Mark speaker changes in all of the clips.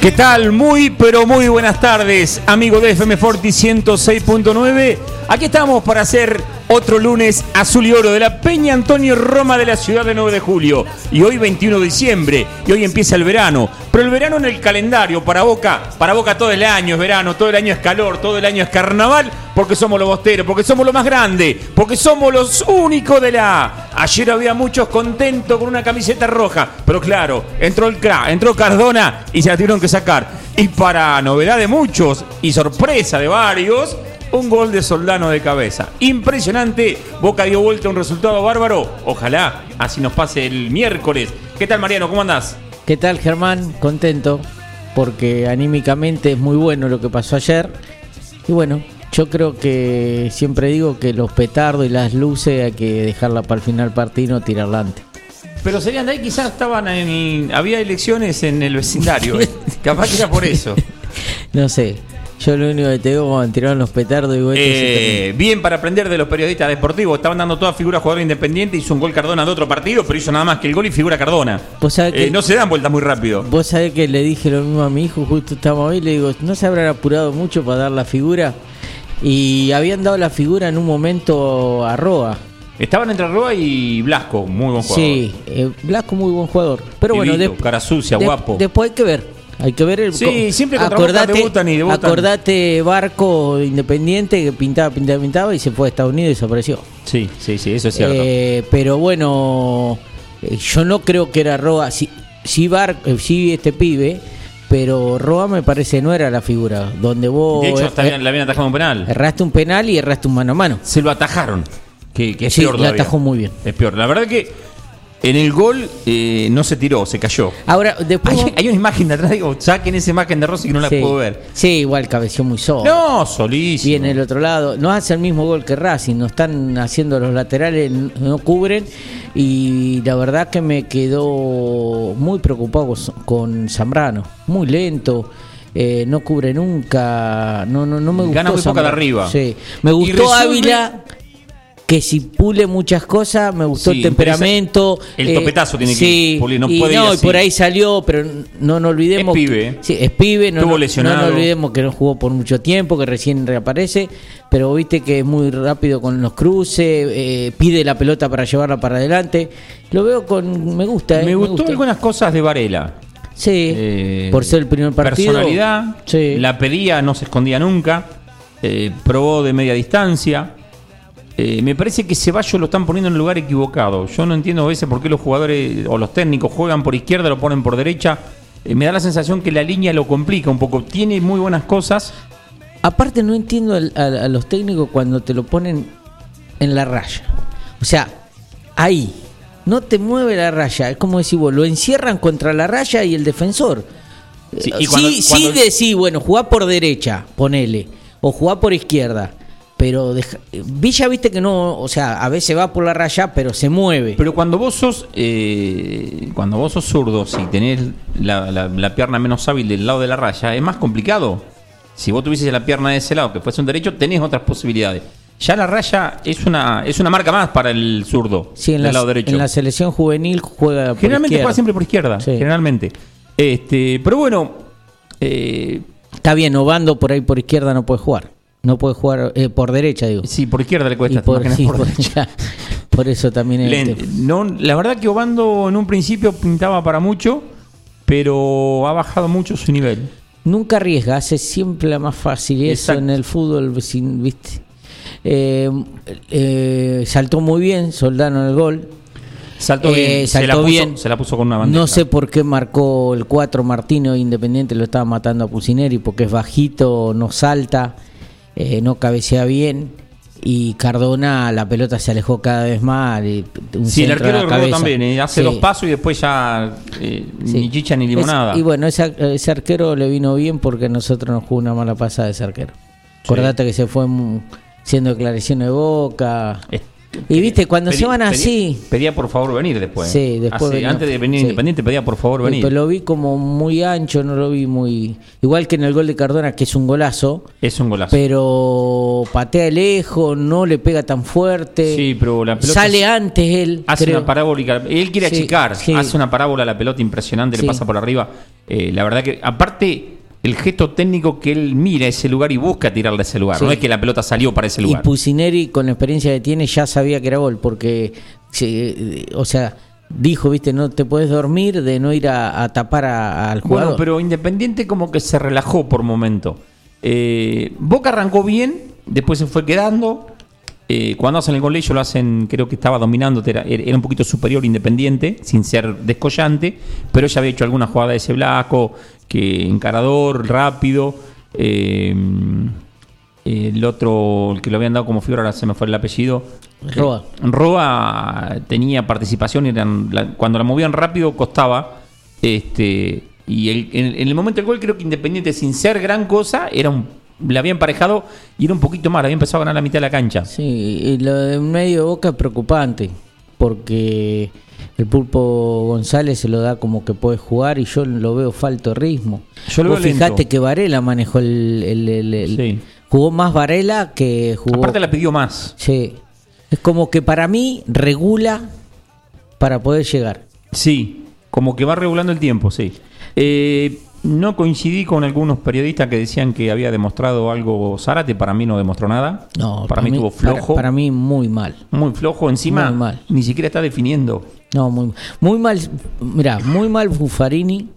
Speaker 1: ¿Qué tal? Muy, pero muy buenas tardes, amigo de FM Forti 106.9. Aquí estamos para hacer otro lunes azul y oro de la Peña Antonio Roma de la ciudad de 9 de julio. Y hoy 21 de diciembre, y hoy empieza el verano. Pero el verano en el calendario, para Boca, para Boca todo el año es verano, todo el año es calor, todo el año es carnaval, porque somos los bosteros, porque somos los más grandes, porque somos los únicos de la... Ayer había muchos contentos con una camiseta roja, pero claro, entró el cra, entró Cardona y se la tuvieron que sacar. Y para novedad de muchos y sorpresa de varios, un gol de Soldano de cabeza. Impresionante. Boca dio vuelta a un resultado bárbaro. Ojalá así nos pase el miércoles. ¿Qué tal, Mariano? ¿Cómo andás?
Speaker 2: ¿Qué tal, Germán? Contento porque anímicamente es muy bueno lo que pasó ayer. Y bueno, yo creo que siempre digo que los petardos y las luces hay que dejarla para el final partido tirarla antes.
Speaker 1: Pero serían de ahí, quizás estaban en. Había elecciones en el vecindario. eh. Capaz que era por eso.
Speaker 2: No sé, yo lo único que te digo cuando tiraron los petardos y
Speaker 1: Eh, bien para aprender de los periodistas deportivos. Estaban dando toda figura jugador independiente. Hizo un gol Cardona de otro partido, pero hizo nada más que el gol y figura Cardona.
Speaker 2: Vos sabés que-
Speaker 1: Eh, no se dan vueltas muy rápido.
Speaker 2: Vos sabés que le dije lo mismo a mi hijo, justo estábamos ahí, le digo, ¿no se habrán apurado mucho para dar la figura? Y habían dado la figura en un momento a Roa.
Speaker 1: Estaban entre Roa y Blasco, muy buen jugador.
Speaker 2: Sí, eh, Blasco muy buen jugador. Pero bueno,
Speaker 1: cara sucia,
Speaker 2: de-
Speaker 1: guapo.
Speaker 2: Después hay que ver. Hay que ver el
Speaker 1: Sí, siempre Boca debutan y debutan.
Speaker 2: Acordate Barco Independiente que pintaba, pintaba, pintaba y se fue a Estados Unidos y desapareció.
Speaker 1: Sí, sí, sí, eso es cierto.
Speaker 2: Eh, pero bueno, eh, yo no creo que era Roa. Sí, sí, Bar, eh, sí este pibe, pero Roa me parece no era la figura. Donde vos
Speaker 1: de hecho,
Speaker 2: eh,
Speaker 1: está bien- le habían atajado un penal.
Speaker 2: erraste un penal y erraste un mano a mano.
Speaker 1: Se lo atajaron. Que, que es
Speaker 2: Sí,
Speaker 1: peor todavía.
Speaker 2: atajó muy bien.
Speaker 1: Es peor. La verdad que en el gol eh, no se tiró, se cayó.
Speaker 2: Ahora, después.
Speaker 1: Hay, hay una imagen de atrás, digo, saquen esa imagen de Rossi que no la
Speaker 2: sí,
Speaker 1: puedo ver.
Speaker 2: Sí, igual cabeció muy solo.
Speaker 1: No, solísimo.
Speaker 2: Y en el otro lado, no hace el mismo gol que Racing, no están haciendo los laterales, no cubren. Y la verdad que me quedó muy preocupado con- Zambrano, muy lento. eh, no cubre nunca, no, no, no me gustó.
Speaker 1: Gana muy poca de arriba.
Speaker 2: Sí. Me gustó Ávila, que si pule muchas cosas, me gustó
Speaker 1: Sí,
Speaker 2: el temperamento. eh,
Speaker 1: el topetazo tiene que
Speaker 2: sí,
Speaker 1: pulir, no
Speaker 2: y,
Speaker 1: puede ir
Speaker 2: no, y
Speaker 1: así.
Speaker 2: por ahí salió, pero no nos olvidemos.
Speaker 1: Es pibe,
Speaker 2: que- sí, es pibe, no,
Speaker 1: Estuvo
Speaker 2: no-
Speaker 1: lesionado.
Speaker 2: no nos olvidemos que no jugó por mucho tiempo, que recién reaparece, pero viste que es muy rápido con los cruces, eh, pide la pelota para llevarla para adelante. Lo veo con. Me gusta, ¿eh?
Speaker 1: Me gustó
Speaker 2: gusta.
Speaker 1: algunas cosas de Varela.
Speaker 2: Sí,
Speaker 1: Eh,
Speaker 2: por ser el primer partido.
Speaker 1: Personalidad,
Speaker 2: Sí.
Speaker 1: la pedía, no se escondía nunca. eh, probó de media distancia. Eh, me parece que Ceballos lo están poniendo en el lugar equivocado. Yo no entiendo a veces por qué los jugadores o los técnicos juegan por izquierda, lo ponen por derecha. Eh, me da la sensación que la línea lo complica un poco. Tiene muy buenas cosas.
Speaker 2: Aparte, no entiendo al- a, a los técnicos cuando te lo ponen en la raya. O sea, ahí. No te mueve la raya. Es como decir vos, lo encierran contra la raya y el defensor.
Speaker 1: Sí, y cuando-
Speaker 2: sí,
Speaker 1: cuando-
Speaker 2: sí decís, bueno, jugá por derecha, ponele. O jugá por izquierda. Pero deja- Villa, viste que no, o sea, a veces va por la raya, pero se mueve.
Speaker 1: Pero cuando vos sos eh, cuando vos sos zurdo, si tenés la, la- la pierna menos hábil del lado de la raya, es más complicado. Si vos tuvieses la pierna de ese lado, que fuese un derecho, tenés otras posibilidades. Ya la raya es una es una marca más para el zurdo
Speaker 2: sí, en
Speaker 1: del
Speaker 2: la,
Speaker 1: lado derecho.
Speaker 2: en la selección juvenil juega por
Speaker 1: generalmente
Speaker 2: izquierda.
Speaker 1: juega siempre por izquierda,
Speaker 2: Sí.
Speaker 1: generalmente. Este, pero bueno, eh,
Speaker 2: Está bien, Obando por ahí por izquierda no puede jugar. No puede jugar eh, por derecha, digo.
Speaker 1: sí, por izquierda le cuesta.
Speaker 2: por, sí,
Speaker 1: por
Speaker 2: por-
Speaker 1: derecha.
Speaker 2: por eso también es este-
Speaker 1: no, la verdad que Obando en un principio pintaba para mucho, pero ha bajado mucho su nivel.
Speaker 2: Nunca arriesga, hace siempre la más fácil. Eso en el fútbol, sin- ¿viste? Eh, eh, saltó muy bien Soldano en el gol.
Speaker 1: Saltó
Speaker 2: Eh,
Speaker 1: bien, se, la
Speaker 2: saltó
Speaker 1: puso,
Speaker 2: bien.
Speaker 1: se la puso con una bandeja.
Speaker 2: No sé por qué marcó el 4 Martino Independiente, lo estaba matando a Pusineri porque es bajito, no salta, eh, no cabecea bien. Y Cardona, la pelota se alejó cada vez más. y un
Speaker 1: Sí, el arquero del Rodo también, eh, hace
Speaker 2: Sí.
Speaker 1: dos pasos y después ya eh,
Speaker 2: Sí.
Speaker 1: ni chicha ni
Speaker 2: Es-
Speaker 1: limonada.
Speaker 2: y bueno, ese, ese arquero le vino bien porque a nosotros nos jugó una mala pasada ese arquero. Acordate que se fue siendo declaración de boca. Y viste, cuando se van así.
Speaker 1: Pedía por favor venir después.
Speaker 2: Sí, después venía.
Speaker 1: antes de venir
Speaker 2: Sí.
Speaker 1: Independiente pedía por favor venir.
Speaker 2: Pero lo vi como muy ancho, no lo vi muy. Igual que en el gol de Cardona, que es un golazo,
Speaker 1: Es un golazo.
Speaker 2: pero patea lejos, no le pega tan fuerte.
Speaker 1: Sí, pero la pelota
Speaker 2: Sale
Speaker 1: es-
Speaker 2: antes él.
Speaker 1: Hace
Speaker 2: creo.
Speaker 1: una parábola. Él quiere achicar. Hace una parábola a la pelota impresionante. Le pasa por arriba. Eh, la verdad que, aparte, el gesto técnico que él mira ese lugar y busca tirarle a ese lugar.
Speaker 2: Sí.
Speaker 1: No es que la pelota salió para ese
Speaker 2: Y
Speaker 1: lugar.
Speaker 2: Pusineri, con la experiencia que tiene, ya sabía que era gol, porque, se- o sea, dijo, viste, no te puedes dormir de no ir a, a tapar a- al jugador.
Speaker 1: Bueno, pero Independiente como que se relajó por momento. Eh, Boca arrancó bien, después se fue quedando. Eh, cuando hacen el gol ellos lo hacen, creo que estaba dominando, era, era un poquito superior Independiente, sin ser descollante, pero ya había hecho alguna jugada de ese Blasco, que encarador, rápido. eh, el otro, el que lo habían dado como figura, ahora se me fue el apellido.
Speaker 2: Roa.
Speaker 1: Roa tenía participación eran, la- cuando la movían rápido costaba. Este, y el- en, en el momento del gol creo que Independiente, sin ser gran cosa, era un, le había emparejado y era un poquito más, había empezado a ganar la mitad de la cancha.
Speaker 2: Sí, y lo de medio de boca es preocupante, porque el Pulpo González se lo da como que puede jugar y yo lo veo falto de ritmo.
Speaker 1: Yo lo
Speaker 2: Vos
Speaker 1: veo lento.
Speaker 2: fijate que Varela manejó el... el- el- el-
Speaker 1: Sí.
Speaker 2: Jugó más Varela que jugó...
Speaker 1: Aparte la pidió más.
Speaker 2: Sí. Es como que para mí regula para poder llegar.
Speaker 1: Sí, como que va regulando el tiempo, sí. Eh, no coincidí con algunos periodistas que decían que había demostrado algo Zárate, para mí no demostró nada.
Speaker 2: No,
Speaker 1: para, mí estuvo flojo.
Speaker 2: Para, mí muy mal.
Speaker 1: Muy flojo, encima
Speaker 2: Muy mal.
Speaker 1: ni siquiera está definiendo.
Speaker 2: No, muy, muy mal. Mira, muy mal Buffarini.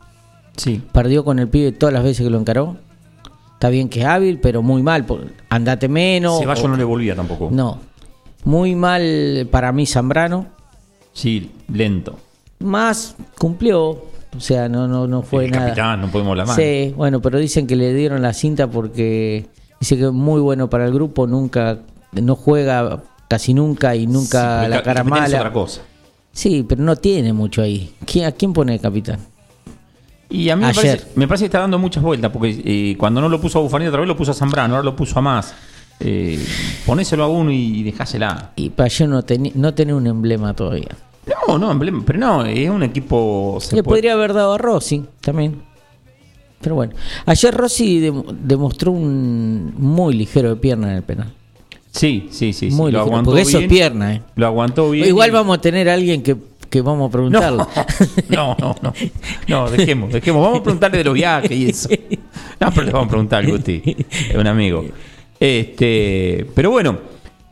Speaker 1: Sí.
Speaker 2: Perdió con el pibe todas las veces que lo encaró. Está bien que es hábil, pero muy mal. Andate menos.
Speaker 1: Ceballos no le volvía tampoco.
Speaker 2: no. Muy mal para mí Zambrano.
Speaker 1: Sí, lento.
Speaker 2: Más cumplió. O sea, no, no, no fue
Speaker 1: el
Speaker 2: nada.
Speaker 1: capitán, no podemos hablar.
Speaker 2: Sí, bueno, pero dicen que le dieron la cinta porque dice que es muy bueno para el grupo, nunca, no juega casi nunca y nunca
Speaker 1: Sí,
Speaker 2: la
Speaker 1: el
Speaker 2: cara
Speaker 1: capitán es
Speaker 2: mala.
Speaker 1: otra cosa.
Speaker 2: Sí, pero no tiene mucho ahí. ¿Quién- ¿A quién pone de capitán?
Speaker 1: Y a mí me parece, me parece que está dando muchas vueltas, porque eh, cuando no lo puso a Bufanini otra vez lo puso a Zambrano, ahora lo puso a más. Eh, ponéselo a uno y dejásela.
Speaker 2: Y para yo no, teni- no tener un emblema todavía.
Speaker 1: No, no, emblema, pero no, es un equipo. se
Speaker 2: Le
Speaker 1: puede-
Speaker 2: podría haber dado a Rossi también. Pero bueno, ayer Rossi dem- demostró un muy ligero de pierna en el penal.
Speaker 1: Sí, sí, sí. sí,
Speaker 2: muy
Speaker 1: lo
Speaker 2: ligero,
Speaker 1: aguantó
Speaker 2: porque eso es
Speaker 1: bien,
Speaker 2: pierna, ¿eh?
Speaker 1: Lo aguantó bien.
Speaker 2: Igual
Speaker 1: y-
Speaker 2: vamos a tener a alguien que, que vamos a preguntarle.
Speaker 1: No, no, no, no. Dejemos, dejemos. Vamos a preguntarle de los viajes y eso. No, pero le vamos a preguntar Guti, es un amigo. Este, pero bueno,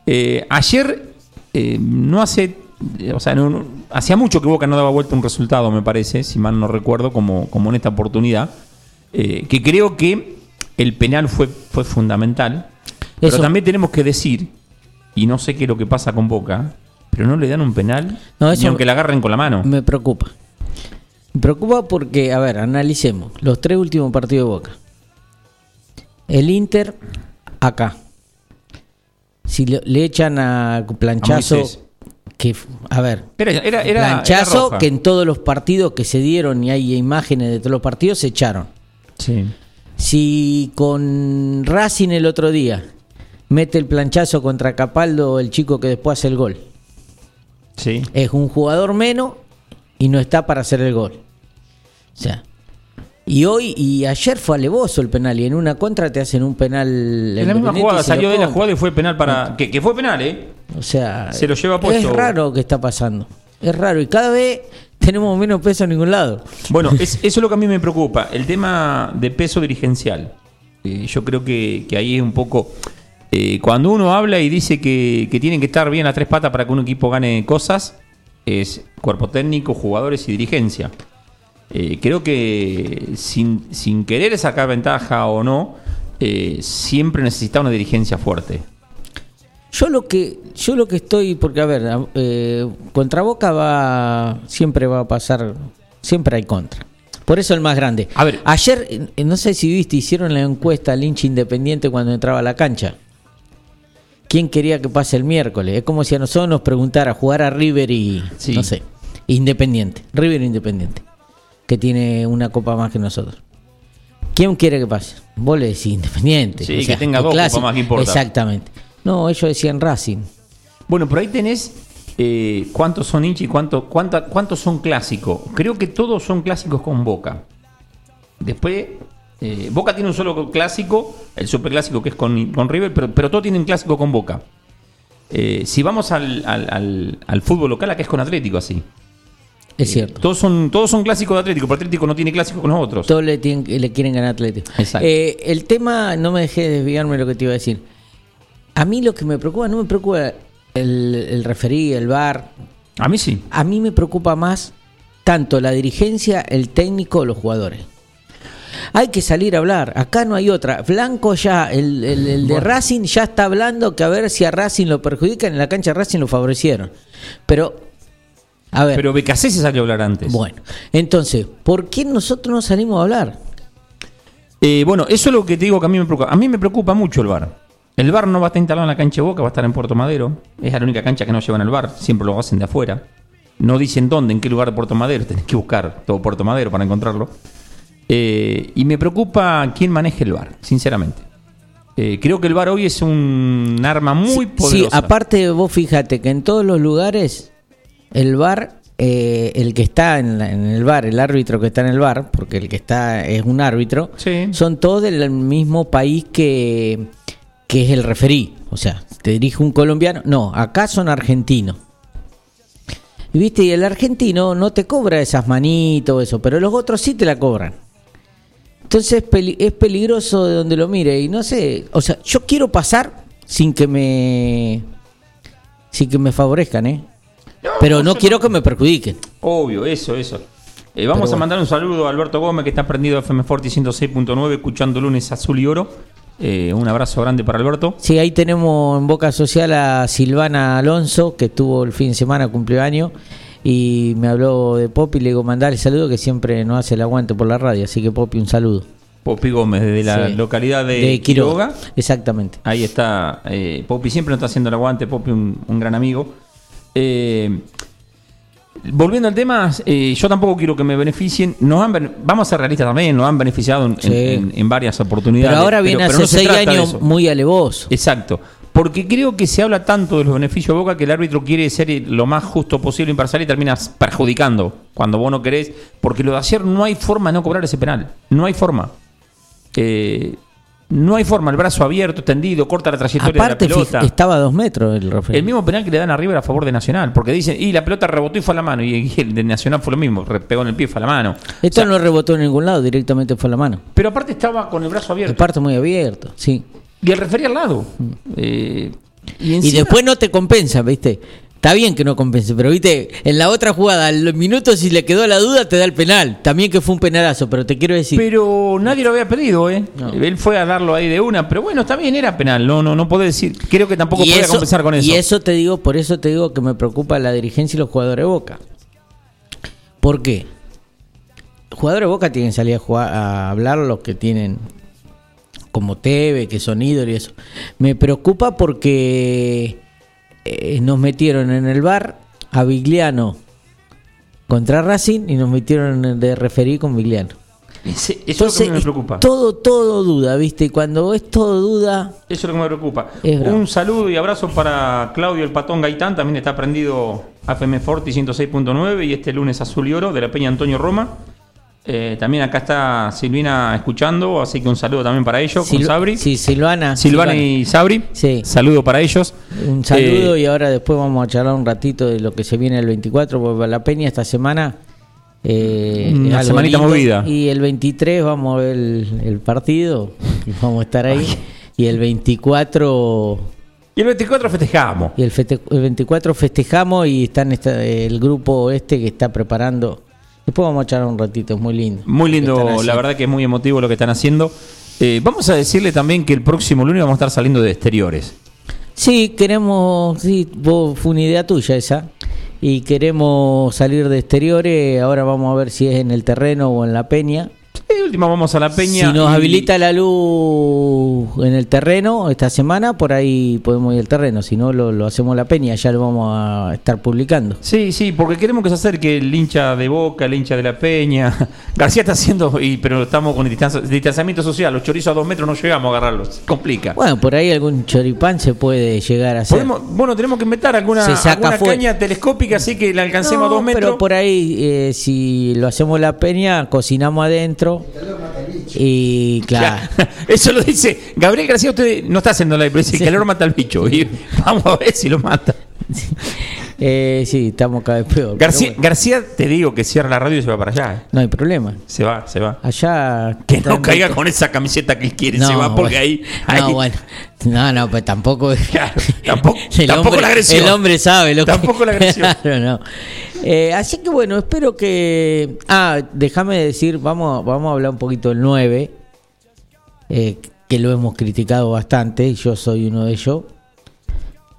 Speaker 1: eh, ayer eh, no hace, o sea, no- no- hacía mucho que Boca no daba vuelta un resultado, me parece, si mal no recuerdo, como, como en esta oportunidad. eh, que creo que el penal fue, fue fundamental. Pero también tenemos que decir, y no sé qué es lo que pasa con Boca, pero no le dan un penal,
Speaker 2: No, eso-
Speaker 1: ni aunque la agarren con la mano.
Speaker 2: Me preocupa. Me preocupa porque, a ver, analicemos los tres últimos partidos de Boca. El Inter, acá. Si le, le echan a planchazo,
Speaker 1: Moisés.
Speaker 2: Que, a ver,
Speaker 1: Era, era,
Speaker 2: planchazo que en todos los partidos que se dieron y hay imágenes de todos los partidos se echaron.
Speaker 1: Sí.
Speaker 2: Si con Racing el otro día mete el planchazo contra Capaldo, el chico que después hace el gol,
Speaker 1: Sí.
Speaker 2: es un jugador menos y no está para hacer el gol. O sea, y hoy y ayer fue alevoso el penal y en una contra te hacen un penal.
Speaker 1: En la misma jugada salió de la jugada y fue penal para. Que, que fue penal, ¿eh?
Speaker 2: O sea,
Speaker 1: Se lo lleva puesto.
Speaker 2: Es raro que está pasando. Es raro y cada vez tenemos menos peso en ningún lado.
Speaker 1: Bueno, es- eso es lo que a mí me preocupa. El tema de peso dirigencial. Eh, yo creo que, que ahí es un poco. eh, cuando uno habla y dice que, que tienen que estar bien a tres patas para que un equipo gane cosas, es cuerpo técnico, jugadores y dirigencia. Eh, creo que sin, sin querer sacar ventaja o no, eh, siempre necesita una dirigencia fuerte.
Speaker 2: Yo lo que yo lo que estoy porque a ver eh, contra Boca va siempre va a pasar siempre hay contra. Por eso el más grande.
Speaker 1: A ver.
Speaker 2: ayer eh, no sé si viste hicieron la encuesta al hincha independiente cuando entraba a la cancha. ¿Quién quería que pase el miércoles? Es como si a nosotros nos preguntara jugar a River y
Speaker 1: Sí.
Speaker 2: no sé, Independiente, River Independiente, que tiene una copa más que nosotros. ¿Quién quiere que pase? Vos le decís Independiente.
Speaker 1: Sí, que tenga dos copas más que importa.
Speaker 2: Exactamente. No, ellos decían Racing.
Speaker 1: Bueno, pero ahí tenés eh, cuántos son hinchas y cuánto, cuánta- cuántos son clásicos. Creo que todos son clásicos con Boca. Después, eh, Boca tiene un solo clásico, el superclásico que es con, con River, pero, pero todos tienen clásico con Boca. Eh, si vamos al, al- al- al fútbol local, acá es con Atlético así.
Speaker 2: Es cierto.
Speaker 1: Todos son, todos son clásicos de Atlético, pero Atlético no tiene clásico con los otros.
Speaker 2: Todos le, tienen- le quieren ganar a Atlético.
Speaker 1: Exacto.
Speaker 2: Eh, el tema, no me dejé desviarme de lo que te iba a decir. A mí lo que me preocupa, no me preocupa el, el referí, el bar.
Speaker 1: A mí sí.
Speaker 2: A mí me preocupa más tanto la dirigencia, el técnico, los jugadores. Hay que salir a hablar. Acá no hay otra. Blanco ya, el, el- el de Racing ya está hablando que a ver si a Racing lo perjudican. En la cancha de Racing lo favorecieron. Pero, a ver.
Speaker 1: Pero BKC se salió a hablar antes.
Speaker 2: bueno, entonces, ¿por qué nosotros no salimos a hablar?
Speaker 1: Eh, bueno, eso es lo que te digo que a mí me preocupa. A mí me preocupa mucho el bar. El bar no va a estar instalado en la cancha de Boca, va a estar en Puerto Madero. Es la única cancha que no llevan al bar, siempre lo hacen de afuera. No dicen dónde, en qué lugar de Puerto Madero, tenés que buscar todo Puerto Madero para encontrarlo. Eh, y me preocupa quién maneje el bar, sinceramente. Eh, creo que el bar hoy es un arma muy
Speaker 2: Sí,
Speaker 1: poderosa.
Speaker 2: Sí, aparte vos fíjate que en todos los lugares el bar, eh, el que está en, la- en el bar, el árbitro que está en el bar, porque el que está es un árbitro,
Speaker 1: Sí.
Speaker 2: son todos del mismo país que, que es el referí. O sea, te dirige un colombiano. No, acá son argentinos. Y viste, y el argentino no te cobra esas manitos, eso, pero los otros sí te la cobran. Entonces peli- es peligroso de donde lo mire. Y no sé, o sea, yo quiero pasar sin que me. sin que me favorezcan, ¿eh? Pero no quiero que me perjudiquen.
Speaker 1: Obvio, eso, eso. Eh, vamos a mandar un saludo a Alberto Gómez, que está prendido a FM Forti 106.9, escuchando lunes azul y oro. Eh, un abrazo grande para Alberto.
Speaker 2: Sí, ahí tenemos en Boca Social a Silvana Alonso, que estuvo el fin de semana, cumplió año, y me habló de Popi, le digo, mandar el saludo que siempre nos hace el aguante por la radio, así que Popi, un saludo.
Speaker 1: Popi Gómez, desde la
Speaker 2: Sí.
Speaker 1: localidad de, Quiroga.
Speaker 2: Exactamente.
Speaker 1: Ahí está. eh, Popi siempre nos está haciendo el aguante. Popi, un, un gran amigo. Eh, volviendo al tema, eh, yo tampoco quiero que me beneficien. Nos han vamos a ser realistas también, nos han beneficiado en,
Speaker 2: Sí.
Speaker 1: en- en varias oportunidades.
Speaker 2: Pero ahora viene
Speaker 1: pero
Speaker 2: hace
Speaker 1: no se
Speaker 2: seis años muy alevoso.
Speaker 1: Exacto. Porque creo que se habla tanto de los beneficios de Boca que el árbitro quiere ser lo más justo posible, imparcial y terminas perjudicando cuando vos no querés. Porque lo de ayer no hay forma de no cobrar ese penal. No hay forma. Eh, no hay forma. El brazo abierto, extendido, corta la trayectoria
Speaker 2: Aparte,
Speaker 1: de la pelota.
Speaker 2: estaba a dos metros el referee.
Speaker 1: El mismo penal que le dan a River a favor de Nacional. Porque dicen, y la pelota rebotó y fue a la mano. Y el de Nacional fue lo mismo. Pegó en el pie, fue a la mano.
Speaker 2: Esto
Speaker 1: O sea,
Speaker 2: no rebotó en ningún lado, directamente fue a la mano.
Speaker 1: Pero aparte estaba con el brazo
Speaker 2: El
Speaker 1: abierto.
Speaker 2: parto muy abierto, sí.
Speaker 1: Y el referee al lado. Eh, y
Speaker 2: Y después no te compensa, ¿viste? Está bien que no compense, pero viste, en la otra jugada, al minuto si le quedó la duda, te da el penal. También que fue un penalazo, pero te quiero decir.
Speaker 1: Pero nadie lo había pedido, ¿eh?
Speaker 2: No.
Speaker 1: Él fue a darlo ahí de una, pero bueno, también era penal, no, no, no puedo decir. Creo que tampoco podía compensar con eso.
Speaker 2: Y eso te digo, por eso te digo que me preocupa la dirigencia y los jugadores de Boca. ¿Por qué? Los jugadores de Boca tienen que salir a, jugar, a hablar los que tienen como Teve, que son ídolos y eso. Me preocupa porque eh, nos metieron en el bar a Vigliano contra Racing y nos metieron de referir con Vigliano.
Speaker 1: Ese- eso es lo que me preocupa.
Speaker 2: todo, todo duda, ¿viste? Y cuando es todo duda,
Speaker 1: Eso es lo que me preocupa. Un saludo y abrazo para Claudio el Patón Gaitán, también está prendido FM Forti 106.9 y este lunes azul y oro de la Peña Antonio Roma. Eh, también acá está Silvina escuchando, así que un saludo también para ellos, con
Speaker 2: Sil-
Speaker 1: Sabri.
Speaker 2: Sí, Silvana.
Speaker 1: Silvana y Sabri.
Speaker 2: Sí.
Speaker 1: Saludo para ellos.
Speaker 2: Un saludo
Speaker 1: Eh,
Speaker 2: y ahora después vamos a charlar un ratito de lo que se viene el 24, porque la Peña esta semana. eh,
Speaker 1: Una semanita movida.
Speaker 2: Y el 23 vamos a ver el, el partido, vamos a estar ahí. Y el 24
Speaker 1: Y el 24 festejamos.
Speaker 2: y el, fete- el 24 festejamos y están esta- el grupo este que está preparando. Después vamos a charlar un ratito, es muy lindo.
Speaker 1: Muy lindo, la verdad que es muy emotivo lo que están haciendo. Eh, vamos a decirle también que el próximo lunes vamos a estar saliendo de exteriores.
Speaker 2: Sí, queremos, sí, vos- fue una idea tuya esa. Y queremos salir de exteriores, ahora vamos a ver si es en el terreno o en la peña.
Speaker 1: De última vamos a la peña.
Speaker 2: Si nos
Speaker 1: y-
Speaker 2: habilita la luz en el terreno esta semana, por ahí podemos ir al terreno. Si no, lo, lo hacemos la peña, ya lo vamos a estar publicando.
Speaker 1: Sí, sí, porque queremos que se acerque el hincha de Boca, el hincha de la Peña. García está haciendo, y, pero estamos con distanza- distanciamiento social. Los chorizos a dos metros no llegamos a agarrarlos. Complica.
Speaker 2: Bueno, por ahí algún choripán se puede llegar a hacer.
Speaker 1: Podemos- bueno, tenemos que inventar alguna,
Speaker 2: Se saca
Speaker 1: alguna
Speaker 2: fuera.
Speaker 1: caña telescópica así que la alcancemos a dos metros.
Speaker 2: Pero por ahí, eh, si lo hacemos la peña, cocinamos adentro. Y claro.
Speaker 1: Ya, Eso lo dice Gabriel García. Usted no está haciendo la pero dice: el calor mata al bicho. Y vamos a ver si lo mata.
Speaker 2: Eh, sí, estamos cada vez peor.
Speaker 1: García,
Speaker 2: bueno,
Speaker 1: García, te digo que cierra la radio y se va para allá.
Speaker 2: no hay problema.
Speaker 1: Se va, se va.
Speaker 2: Allá.
Speaker 1: Que no caiga con esa camiseta que él quiere.
Speaker 2: No,
Speaker 1: se va porque
Speaker 2: bueno.
Speaker 1: ahí.
Speaker 2: No,
Speaker 1: ahí-
Speaker 2: bueno. No, no, pues tampoco.
Speaker 1: Claro, tampoco-
Speaker 2: el
Speaker 1: tampoco
Speaker 2: hombre,
Speaker 1: la agresión.
Speaker 2: El hombre sabe lo que.
Speaker 1: Tampoco la agresión.
Speaker 2: Claro, no. Eh, así que bueno, espero que. Ah, déjame decir, vamos, vamos a hablar un poquito del 9. eh, que lo hemos criticado bastante. y Yo soy uno de ellos.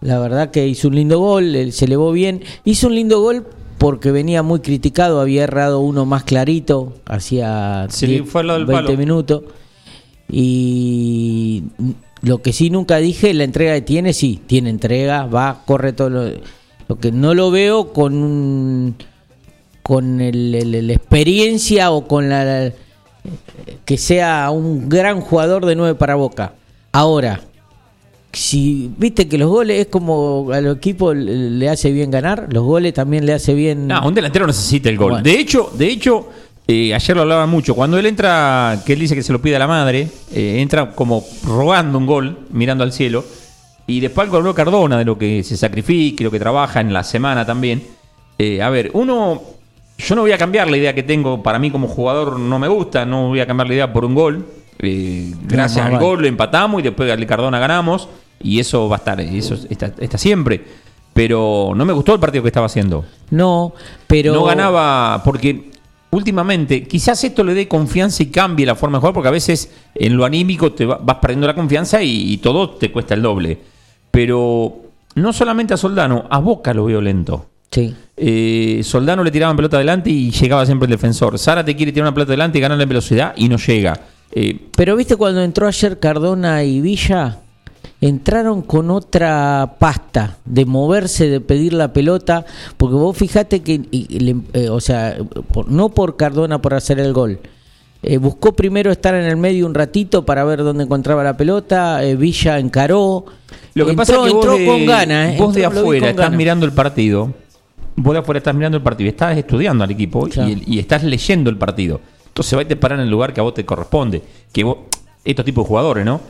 Speaker 2: La verdad que hizo un lindo gol, él se elevó bien. Hizo un lindo gol porque venía muy criticado, había errado uno más clarito, hacía
Speaker 1: Sí,
Speaker 2: 10,
Speaker 1: fue al lado del
Speaker 2: 20
Speaker 1: palo.
Speaker 2: minutos. Y lo que sí nunca dije, la entrega que tiene, sí, tiene entrega, va, corre todo lo, lo que no lo veo con con el- el- la experiencia o con la que sea un gran jugador de nueve para Boca. Ahora, si viste que los goles es como a los equipos le hace bien ganar, los goles también le hace bien.
Speaker 1: No, un delantero necesita el gol.
Speaker 2: Bueno.
Speaker 1: De hecho, de hecho, eh, ayer lo hablaba mucho. Cuando él entra, que él dice que se lo pide a la madre, eh, entra como rogando un gol, mirando al cielo. Y después algo habló Cardona de lo que se sacrifica y lo que trabaja en la semana también. Eh, a ver, uno, yo no voy a cambiar la idea que tengo. Para mí como jugador no me gusta, no voy a cambiar la idea por un gol. Eh, gracias al gol lo empatamos y después al Cardona ganamos. Y eso va a estar, eso está, está siempre. Pero no me gustó el partido que estaba haciendo.
Speaker 2: No, pero
Speaker 1: No ganaba porque últimamente quizás esto le dé confianza y cambie la forma de jugar porque a veces en lo anímico te va- vas perdiendo la confianza y, y todo te cuesta el doble. Pero no solamente a Soldano, a Boca lo veo lento.
Speaker 2: Sí.
Speaker 1: Eh, Soldano le tiraban pelota adelante y llegaba siempre el defensor. Sara te quiere tirar una pelota adelante y ganarle en velocidad y no llega. Eh,
Speaker 2: Pero viste cuando entró ayer Cardona y Villa, entraron con otra pasta de moverse, de pedir la pelota, porque vos fijate que, y- y le- eh, o sea, por- no por Cardona por hacer el gol. eh, buscó primero estar en el medio un ratito para ver dónde encontraba la pelota. eh, Villa encaró.
Speaker 1: Lo que
Speaker 2: entró,
Speaker 1: pasa es que
Speaker 2: entró
Speaker 1: de,
Speaker 2: con ganas. eh,
Speaker 1: vos de
Speaker 2: entró-
Speaker 1: afuera estás mirando el partido. Vos de afuera estás mirando el partido y estás estudiando al equipo y, estás leyendo el partido. Entonces va a te parar en el lugar que a vos te corresponde. Que vos, estos tipos de jugadores, ¿no?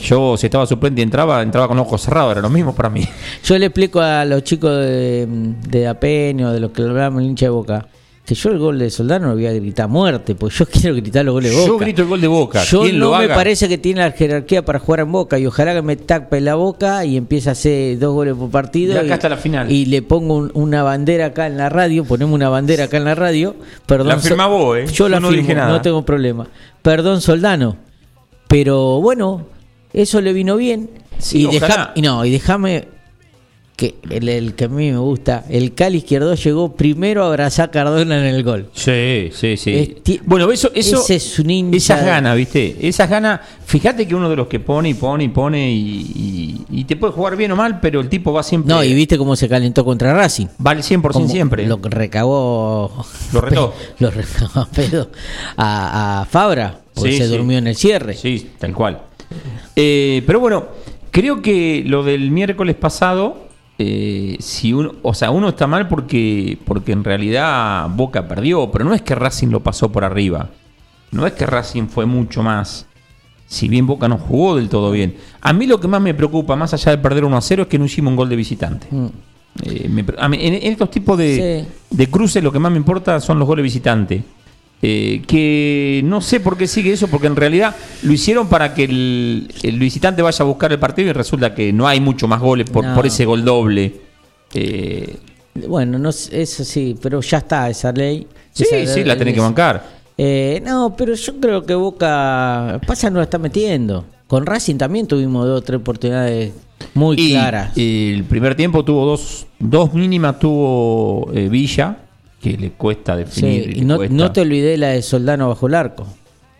Speaker 1: Yo, si estaba suplente y entraba, entraba con los ojos cerrados, era lo mismo para mí.
Speaker 2: Yo le explico a los chicos de, de Apeño, de los que hablamos el hincha de Boca, que yo el gol de Soldano no voy a gritar muerte, porque yo quiero gritar los goles de Boca.
Speaker 1: Yo grito el gol de Boca.
Speaker 2: Yo
Speaker 1: ¿Quién
Speaker 2: no
Speaker 1: lo
Speaker 2: me parece que tiene la jerarquía para jugar en Boca y ojalá que me tape la boca y empiece a hacer dos goles por partido.
Speaker 1: De acá
Speaker 2: y,
Speaker 1: hasta la final.
Speaker 2: Y le pongo un- una bandera acá en la radio, ponemos una bandera acá en la radio. Perdón,
Speaker 1: La firma vos, ¿eh?
Speaker 2: Yo la
Speaker 1: no
Speaker 2: firmo,
Speaker 1: dije nada.
Speaker 2: no tengo problema. Perdón, Soldano. Pero bueno, eso le vino bien.
Speaker 1: Sí,
Speaker 2: y,
Speaker 1: ojalá.
Speaker 2: deja- y no, y déjame que el, el que a mí me gusta, el Cali izquierdo llegó primero a abrazar a Cardona en el gol.
Speaker 1: Sí, sí, sí. Bueno, eso, eso
Speaker 2: ese es un hincha
Speaker 1: esas
Speaker 2: de-
Speaker 1: ganas, ¿viste? Esas ganas. Fíjate que uno de los que pone y pone y pone y, y- y te puede jugar bien o mal, pero el tipo va siempre.
Speaker 2: No, y viste cómo se calentó contra Racing.
Speaker 1: Vale 100%
Speaker 2: Como
Speaker 1: siempre.
Speaker 2: Lo que recagó.
Speaker 1: Lo retó.
Speaker 2: Lo recagó a a, a Fabra, porque
Speaker 1: Sí,
Speaker 2: se
Speaker 1: sí.
Speaker 2: durmió en el cierre.
Speaker 1: Sí, tal cual. Eh, pero bueno, creo que lo del miércoles pasado, eh, si uno, o sea, uno está mal porque, porque en realidad Boca perdió, pero no es que Racing lo pasó por arriba. No es que Racing fue mucho más. Si bien Boca no jugó del todo bien. A mí lo que más me preocupa, más allá de perder 1 a 0, es que no hicimos un gol de visitante.
Speaker 2: Mm.
Speaker 1: Eh, me pre- a mí, en, en estos tipos de,
Speaker 2: Sí.
Speaker 1: de cruces lo que más me importa son los goles visitantes. Eh, que no sé por qué sigue eso, porque en realidad lo hicieron para que el, el visitante vaya a buscar el partido y resulta que no hay mucho más goles por,
Speaker 2: No.
Speaker 1: por ese gol doble. Eh,
Speaker 2: Bueno, no, eso sí, pero ya está esa ley.
Speaker 1: sí,
Speaker 2: Esa-
Speaker 1: sí, la tenés que bancar.
Speaker 2: Eh, no, pero yo creo que Boca. Pasa, no la está metiendo. Con Racing también tuvimos dos o tres oportunidades Muy
Speaker 1: Y
Speaker 2: claras.
Speaker 1: el primer tiempo tuvo dos, dos mínimas, tuvo eh, Villa, que le cuesta
Speaker 2: Sí,
Speaker 1: definir.
Speaker 2: y
Speaker 1: le
Speaker 2: no,
Speaker 1: cuesta.
Speaker 2: no te olvidé la de Soldano bajo el arco.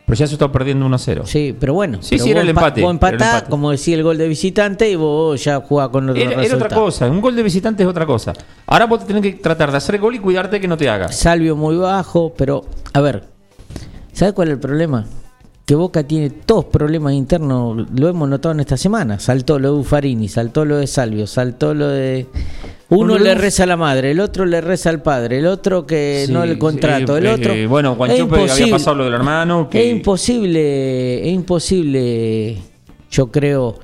Speaker 1: Pero ya se está perdiendo 1 a 0.
Speaker 2: Sí, pero bueno.
Speaker 1: Sí,
Speaker 2: pero
Speaker 1: sí, era el
Speaker 2: empa-
Speaker 1: empate,
Speaker 2: Vos
Speaker 1: era el
Speaker 2: empatás,
Speaker 1: empate.
Speaker 2: como decía el gol de visitante, y vos ya jugás con otro
Speaker 1: Era, era otra cosa, un gol de visitante es otra cosa. Ahora vos tenés que tratar de hacer gol y cuidarte que no te hagas.
Speaker 2: Salvio muy bajo, pero a ver, ¿sabes cuál es el problema? Que Boca tiene todos problemas internos, lo hemos notado en esta semana. Saltó lo de Ufarini, saltó lo de Salvio, saltó lo de... Uno le reza a la madre, el otro le reza al padre, el otro que
Speaker 1: Sí,
Speaker 2: no el contrato,
Speaker 1: sí,
Speaker 2: el
Speaker 1: eh,
Speaker 2: otro...
Speaker 1: eh, bueno, Guanchope había pasado lo del hermano. Que...
Speaker 2: Es imposible, es imposible, yo creo,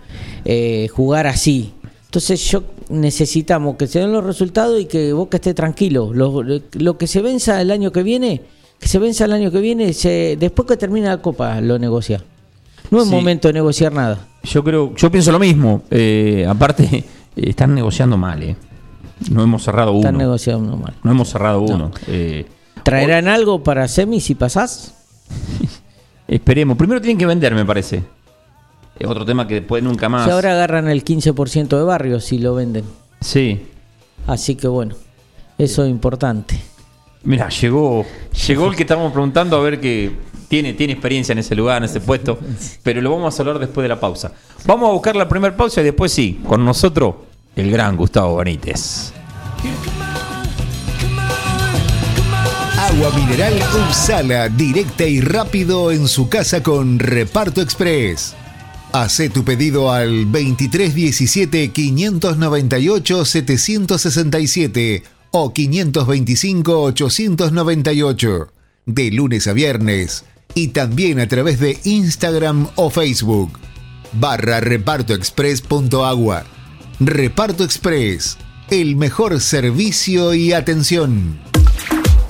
Speaker 2: eh, jugar así. Entonces yo necesitamos que se den los resultados y que Boca esté tranquilo. Lo, lo que se venza el año que viene, que se venza el año que viene, se, después que termina la Copa lo negocia. No es
Speaker 1: Sí.
Speaker 2: momento de negociar nada.
Speaker 1: Yo creo, yo pienso lo mismo. Eh, aparte, están negociando mal, eh. No hemos cerrado uno.
Speaker 2: Están negociando mal.
Speaker 1: No hemos cerrado uno. Eh,
Speaker 2: ¿Traerán algo para semis si pasás?
Speaker 1: esperemos. Primero tienen que vender, me parece. Es otro tema que después nunca más.
Speaker 2: Si ahora agarran el 15% de barrio si lo venden.
Speaker 1: Sí.
Speaker 2: Así que bueno, eso es importante.
Speaker 1: Mira, llegó, llegó el que estábamos preguntando a ver que tiene, tiene experiencia en ese lugar, en ese puesto, pero lo vamos a hablar después de la pausa. Vamos a buscar la primera pausa y después sí, con nosotros, el gran Gustavo Benítez.
Speaker 3: Agua mineral Upsala, directa y rápido en su casa con Reparto Express. Hacé tu pedido al 2317 598 767 o 525 898 de lunes a viernes y también a través de Instagram o Facebook barra repartoexpress.agua. Reparto Express, el mejor servicio y atención.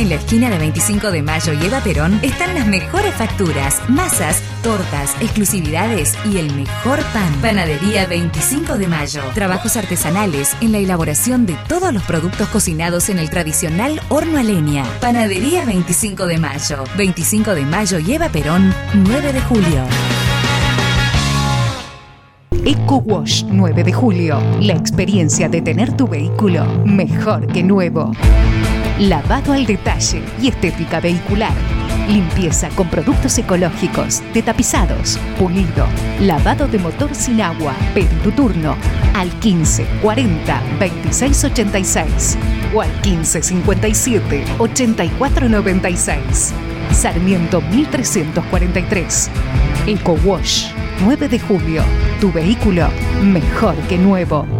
Speaker 4: En la esquina de 25 de Mayo y Eva Perón están las mejores facturas, masas, tortas, exclusividades y el mejor pan. Panadería 25 de Mayo. Trabajos artesanales en la elaboración de todos los productos cocinados en el tradicional horno a leña. Panadería 25 de Mayo. 25 de Mayo y Eva Perón, 9 de julio.
Speaker 5: Eco Wash 9 de julio. La experiencia de tener tu vehículo mejor que nuevo. Lavado al detalle y estética vehicular. Limpieza con productos ecológicos, detapizados, pulido, lavado de motor sin agua. Pedí tu turno al 15 40 26 86 o al 15 57 84 96. Sarmiento 1343. Eco Wash 9 de julio. Tu vehículo mejor que nuevo.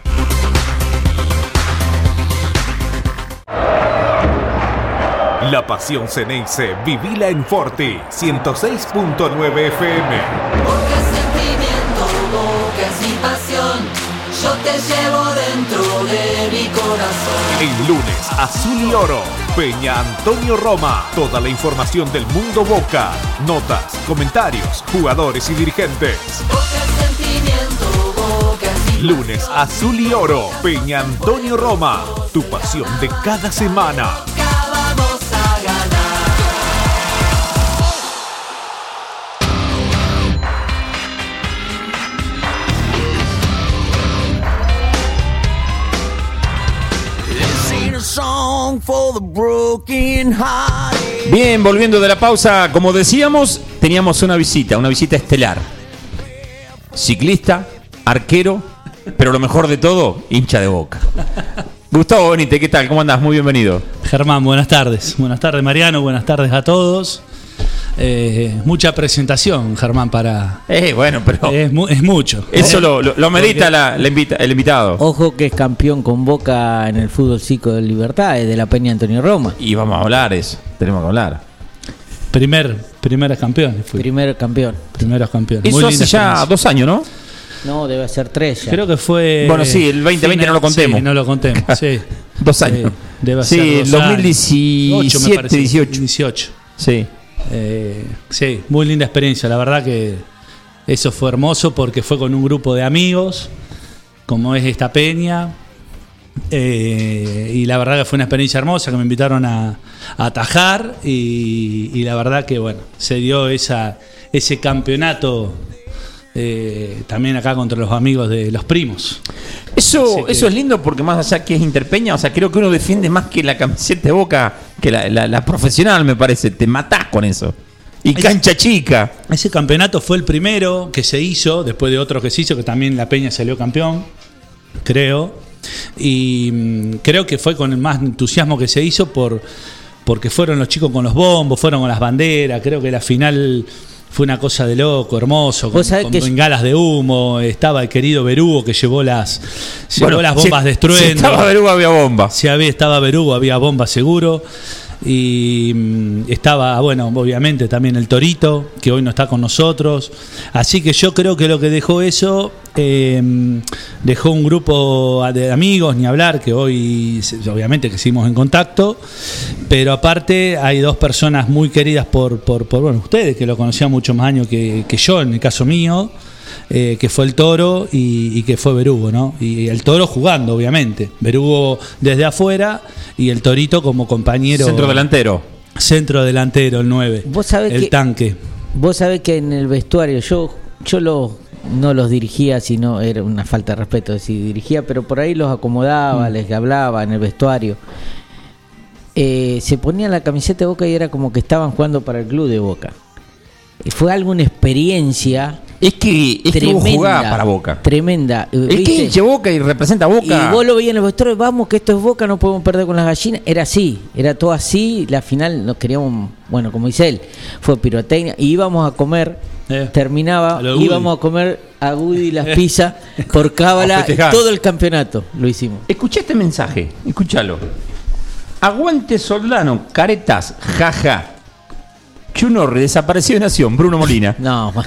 Speaker 3: La pasión Ceneice, vivila en Forti, 106.9 FM.
Speaker 6: Porque sentimiento, bocas y pasión, yo te llevo dentro de mi corazón.
Speaker 3: El lunes, Azul y Oro, Peña Antonio Roma. Toda la información del mundo Boca, notas, comentarios, jugadores y dirigentes.
Speaker 6: Porque sentimiento, bocas y
Speaker 3: Lunes, Azul y Oro, Peña Antonio Roma. Tu pasión de cada semana.
Speaker 1: Bien, volviendo de la pausa, como decíamos, teníamos una visita, una visita estelar. ciclista, arquero, pero lo mejor de todo, hincha de boca. Gustavo Bonite, ¿qué tal? ¿Cómo andás? Muy bienvenido.
Speaker 7: Germán, buenas tardes. Buenas tardes, Mariano. Buenas tardes a todos. Eh, mucha presentación, Germán, para.
Speaker 1: Eh, bueno, pero.
Speaker 7: Es, mu- es mucho.
Speaker 1: Eso lo, lo- lo medita la- la invita- el invitado.
Speaker 2: Ojo que es campeón con Boca en el fútbol psico de Libertad, es de la Peña Antonio Roma.
Speaker 1: Y vamos a hablar eso. Tenemos que hablar.
Speaker 7: Primer, primeros campeones. Fui.
Speaker 2: Primer campeón.
Speaker 7: Primeros campeones.
Speaker 1: Eso
Speaker 7: Muy
Speaker 1: hace ya dos años, ¿no?
Speaker 2: No, debe ser tres ya.
Speaker 7: Creo que fue.
Speaker 1: Bueno, sí, el 2020 no lo contemos.
Speaker 7: Sí, no lo contemos. Sí.
Speaker 1: Dos
Speaker 7: Sí,
Speaker 1: años.
Speaker 7: debe
Speaker 1: sí,
Speaker 7: ser dos años.
Speaker 1: 2017,
Speaker 7: Ocho, me parece.
Speaker 1: 18.
Speaker 7: 18.
Speaker 1: Sí.
Speaker 7: Eh, sí, muy linda experiencia. La verdad que eso fue hermoso porque fue con un grupo de amigos, como es esta peña. Eh, y la verdad que fue una experiencia hermosa que me invitaron a, atajar y, y la verdad que bueno, se dio esa, ese campeonato eh, también acá contra los amigos de los primos.
Speaker 1: Eso,
Speaker 7: que-
Speaker 1: eso es lindo porque más allá que es interpeña, o sea, creo que uno defiende más que la camiseta de boca que la, la- la profesional, me parece. Te matás con eso. Y cancha chica.
Speaker 7: Ese campeonato fue el primero que se hizo, después de otro que se hizo, que también La Peña salió campeón, creo. Y mm, creo que fue con el más entusiasmo que se hizo por porque fueron los chicos con los bombos, fueron con las banderas, creo que la final fue una cosa de loco, hermoso, con, con bengalas de humo, estaba el querido Berugo que llevó las, llevó las bombas
Speaker 1: si-
Speaker 7: de estruendo.
Speaker 1: si estaba Berugo, había bomba.
Speaker 7: Si había, estaba Berugo, había bomba seguro. Y mm, estaba, bueno, obviamente también el Torito, que hoy no está con nosotros. Así que yo creo que lo que dejó eso, eh, dejó un grupo de amigos, ni hablar, que hoy obviamente que seguimos en contacto. Pero aparte hay dos personas muy queridas por, por, por, bueno, ustedes, que lo conocían mucho más años que, que yo, en el caso mío eh, que fue el Toro y, y que fue Berugo, ¿no? Y el Toro jugando, obviamente. Berugo desde afuera y el Torito como compañero.
Speaker 1: Centro delantero.
Speaker 7: Centro delantero, el 9.
Speaker 2: Vos sabés
Speaker 7: el
Speaker 2: que-
Speaker 7: tanque.
Speaker 2: Vos sabés que en el vestuario yo yo los no los dirigía, sino era una falta de respeto decir dirigía, pero por ahí los acomodaba,
Speaker 7: Mm.
Speaker 2: les hablaba en el vestuario. Eh, se ponían la camiseta de Boca y era como que estaban jugando para el club de Boca. Fue alguna experiencia
Speaker 1: Es que, es que
Speaker 2: tremenda,
Speaker 1: jugás para Boca.
Speaker 2: Tremenda. eh,
Speaker 1: El que hinche Boca y representa a Boca.
Speaker 2: Y vos lo veías en el vestuario, vamos que esto es Boca, no podemos perder con las gallinas. Era así, era todo así. La final nos queríamos, bueno, como dice él, fue pirotecnia. Y íbamos a comer,
Speaker 7: Eh,
Speaker 2: terminaba,
Speaker 7: a
Speaker 2: íbamos a comer a Woody las pizzas por cábala. todo el campeonato lo hicimos.
Speaker 1: Escuché este mensaje, escúchalo. Aguante Soldano, caretas, jaja. Que un horre desapareció de nación, Bruno Molina.
Speaker 2: No,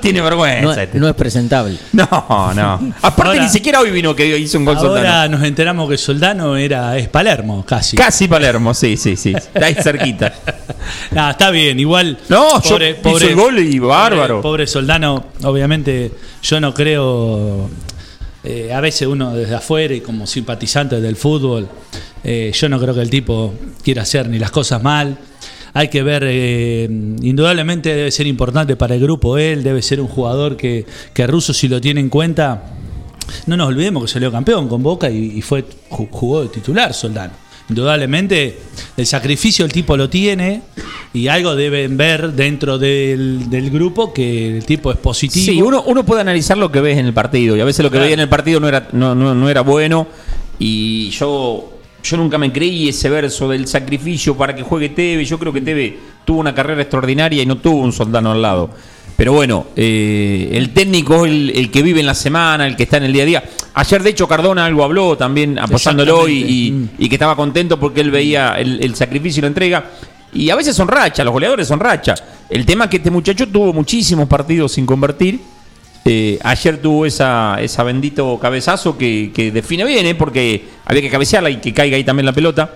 Speaker 1: no tiene vergüenza.
Speaker 2: no,
Speaker 1: este.
Speaker 2: no es presentable.
Speaker 1: No, no. Aparte
Speaker 7: Ahora-
Speaker 1: ni siquiera hoy vino que hizo un gol
Speaker 7: Ahora
Speaker 1: Soldano.
Speaker 7: nos enteramos que Soldano era es Palermo, casi.
Speaker 1: Casi Palermo, sí, sí, sí. Está ahí cerquita.
Speaker 7: Nah, está bien, igual.
Speaker 1: No, yo hizo el gol y bárbaro.
Speaker 7: Pobre, pobre Soldano, obviamente, yo no creo. eh, a veces uno desde afuera y como simpatizante del fútbol, eh, yo no creo que el tipo quiera hacer ni las cosas mal. Hay que ver, eh, indudablemente debe ser importante para el grupo él, debe ser un jugador que, que Russo si lo tiene en cuenta, no nos olvidemos que salió campeón con Boca y, y fue ju- jugó de titular Soldano. Indudablemente el sacrificio el tipo lo tiene y algo deben ver dentro del, del grupo que el tipo es positivo.
Speaker 1: Sí, uno, uno puede analizar lo que ves en el partido y a veces lo que
Speaker 7: Claro.
Speaker 1: veía en el partido no era, no, no, no era bueno y yo, yo nunca me creí ese verso del sacrificio para que juegue Teve. Yo creo que Teve tuvo una carrera extraordinaria y no tuvo un soldano al lado. Pero bueno, eh, el técnico es el, el que vive en la semana, el que está en el día a día. Ayer, de hecho, Cardona algo habló también apoyándolo y, y- y que estaba contento porque él veía el, el sacrificio y la entrega. Y a veces son rachas, los goleadores son rachas. El tema es que este muchacho tuvo muchísimos partidos sin convertir. Eh, ayer tuvo esa, esa bendito cabezazo que, que define bien, ¿eh? porque había que cabecearla y que caiga ahí también la pelota.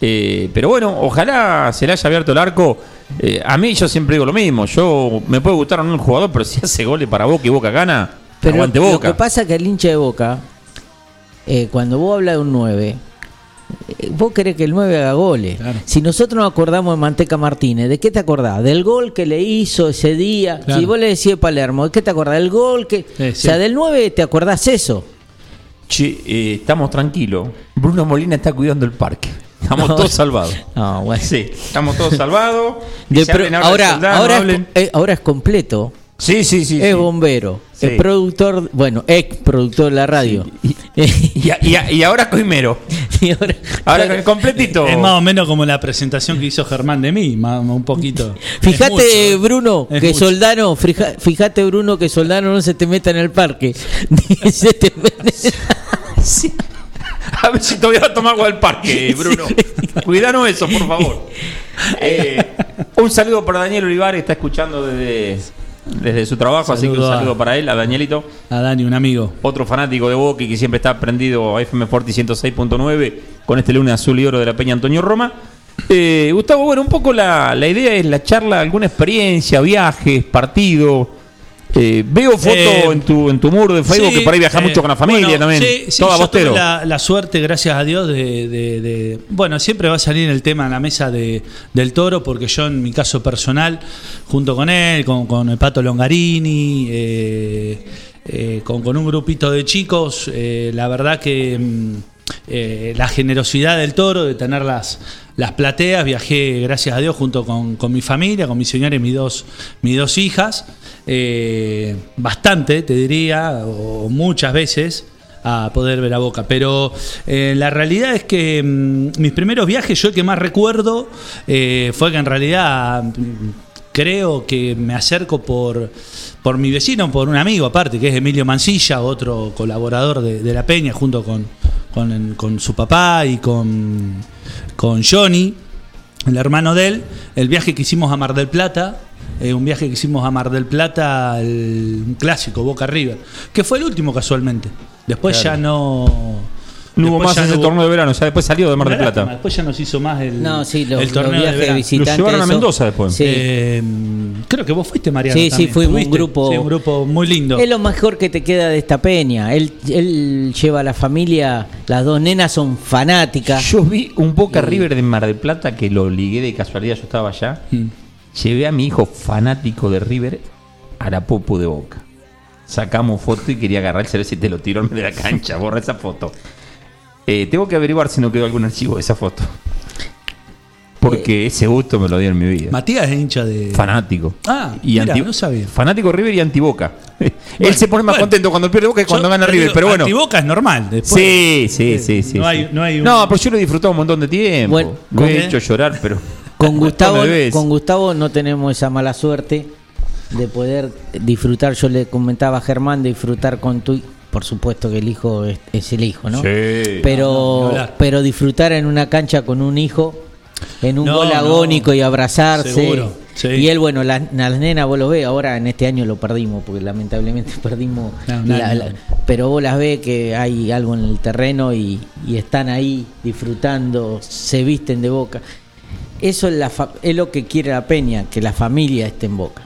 Speaker 1: Eh, pero bueno, ojalá se le haya abierto el arco. Eh, a mí yo siempre digo lo mismo. Yo me puede gustar o no el jugador, pero si hace goles para Boca y Boca gana,
Speaker 2: Pero
Speaker 1: aguante
Speaker 2: lo
Speaker 1: Boca.
Speaker 2: que pasa es que el hincha de Boca, cuando vos hablas de un 9, eh, vos querés que el 9 haga goles.
Speaker 7: Claro.
Speaker 2: Si nosotros nos acordamos de Manteca Martínez, ¿de qué te acordás? Del gol que le hizo ese día.
Speaker 7: Claro.
Speaker 2: Si vos le decís de Palermo, ¿de qué te acordás? Del gol que...
Speaker 7: Sí,
Speaker 2: O sea, del 9 te acordás eso.
Speaker 1: Che, eh, estamos tranquilos. Bruno Molina está cuidando el parque. Estamos
Speaker 2: No.
Speaker 1: todos salvados.
Speaker 2: No, bueno.
Speaker 1: Sí, estamos todos salvados.
Speaker 2: De
Speaker 1: Y hablen ahora
Speaker 2: ahora, es, eh, ahora es completo.
Speaker 1: Sí, sí, sí.
Speaker 2: es
Speaker 1: sí.
Speaker 2: bombero,
Speaker 1: Sí.
Speaker 2: es productor, bueno, ex productor de la radio.
Speaker 1: Y, a- y a- y ahora coimero.
Speaker 2: Y ahora-
Speaker 1: completito.
Speaker 7: Es más o menos como la presentación que hizo Germán de mí, más, un poquito.
Speaker 2: Fíjate, Bruno,
Speaker 7: es
Speaker 2: que
Speaker 7: mucho.
Speaker 2: Soldano, fija- fíjate, Bruno, que Soldano no se te meta en el parque. Se te-
Speaker 1: Sí. A ver si todavía va a tomar agua del parque, Bruno. Cuidanos eso, por favor. Eh, un saludo para Daniel Olivares, está escuchando desde, desde su trabajo, así que un
Speaker 7: Saludo a-
Speaker 1: para él, a Danielito.
Speaker 7: A Dani, un amigo.
Speaker 1: Otro fanático de Boca que siempre está prendido a FM Forti 106.9 con este lunes azul y oro de la Peña Antonio Roma. Eh, Gustavo, bueno, un poco la, la idea es la charla, alguna experiencia, viajes, partido. Eh, veo fotos
Speaker 7: Eh,
Speaker 1: en, tu, en tu muro de Facebook
Speaker 7: Sí,
Speaker 1: que por ahí viajas
Speaker 7: eh,
Speaker 1: mucho con la familia
Speaker 7: bueno,
Speaker 1: también.
Speaker 7: Sí, sí,
Speaker 1: Todo
Speaker 7: yo tuve la, la suerte, gracias a Dios, de, de- de- Bueno, siempre va a salir el tema en la mesa de, del toro, porque yo, en mi caso personal, junto con él, con, con el Pato Longarini, con, con un grupito de chicos, la verdad que. mm, la generosidad del toro de tener las, las plateas. Viajé, gracias a Dios, junto con, con mi familia, con mi señora y mis dos, mis dos hijas. eh, bastante, te diría, o muchas veces a poder ver a Boca. Pero eh, la realidad es que mm, mis primeros viajes, yo el que más recuerdo, eh, fue que en realidad mm, creo que me acerco por, por mi vecino, por un amigo aparte, que es Emilio Mancilla, otro colaborador de La Peña, junto con, con, con su papá y con, con Johnny, el hermano de él, el viaje que hicimos a Mar del Plata. eh, un viaje que hicimos a Mar del Plata, el, un clásico, Boca River, que fue el último casualmente. Después
Speaker 1: Claro.
Speaker 7: ya no.
Speaker 1: No hubo más ese
Speaker 7: no
Speaker 1: torneo de verano, ya después salió de Mar del Plata.
Speaker 7: Después ya nos hizo más el,
Speaker 2: No, sí, los,
Speaker 7: el torneo de verano.
Speaker 2: visitantes.
Speaker 1: Lo llevaron a. Mendoza después.
Speaker 2: Sí.
Speaker 7: Eh, creo que vos fuiste, Mariano.
Speaker 2: Sí, sí, fuimos un grupo-
Speaker 7: Sí, un grupo muy lindo.
Speaker 2: Es lo mejor que te queda de esta peña. Él, él lleva a la familia, las dos nenas son fanáticas.
Speaker 1: Yo vi un Boca River de Mar del Plata que lo ligué de casualidad, yo estaba allá.
Speaker 7: Mm.
Speaker 1: Llevé a mi hijo fanático de River a la Popo de Boca. Sacamos foto y quería agarrar el celular y te lo tiró en medio de la cancha. Borra esa foto. Eh, tengo que averiguar si no quedó algún archivo de esa foto. Porque ese gusto me lo dio en mi vida.
Speaker 7: Matías es hincha de.
Speaker 1: Fanático.
Speaker 7: Ah,
Speaker 1: y
Speaker 7: mira, no sabía.
Speaker 1: Fanático River y antiboca. Él se pone más
Speaker 7: bueno.
Speaker 1: contento cuando pierde Boca que cuando gana River.
Speaker 7: digo,
Speaker 1: pero bueno.
Speaker 7: Antiboca es normal. Después,
Speaker 1: Sí, sí,
Speaker 7: eh,
Speaker 1: sí, sí.
Speaker 7: No hay, no hay un-
Speaker 1: No, pero yo lo he disfrutado un montón de tiempo.
Speaker 2: Bueno,
Speaker 1: lo he
Speaker 7: ¿con-
Speaker 1: hecho llorar, pero.
Speaker 2: Con Gustavo, con Gustavo no tenemos esa mala suerte de poder disfrutar. Yo le comentaba a Germán de disfrutar con tu por supuesto que el hijo es, es el hijo, ¿no?
Speaker 1: Sí.
Speaker 2: Pero,
Speaker 7: No, no,
Speaker 2: pero disfrutar en una cancha con un hijo, en un
Speaker 7: No,
Speaker 2: gol
Speaker 7: no.
Speaker 2: agónico y abrazarse.
Speaker 7: Seguro, sí.
Speaker 2: Y él, bueno, las, las nenas, vos lo ves, ahora en este año lo perdimos, porque lamentablemente perdimos.
Speaker 7: No, no,
Speaker 2: la- pero vos las ves que hay algo en el terreno y, y están ahí disfrutando, se visten de boca. Eso es, la fa- es lo que quiere la Peña, que la familia esté en boca.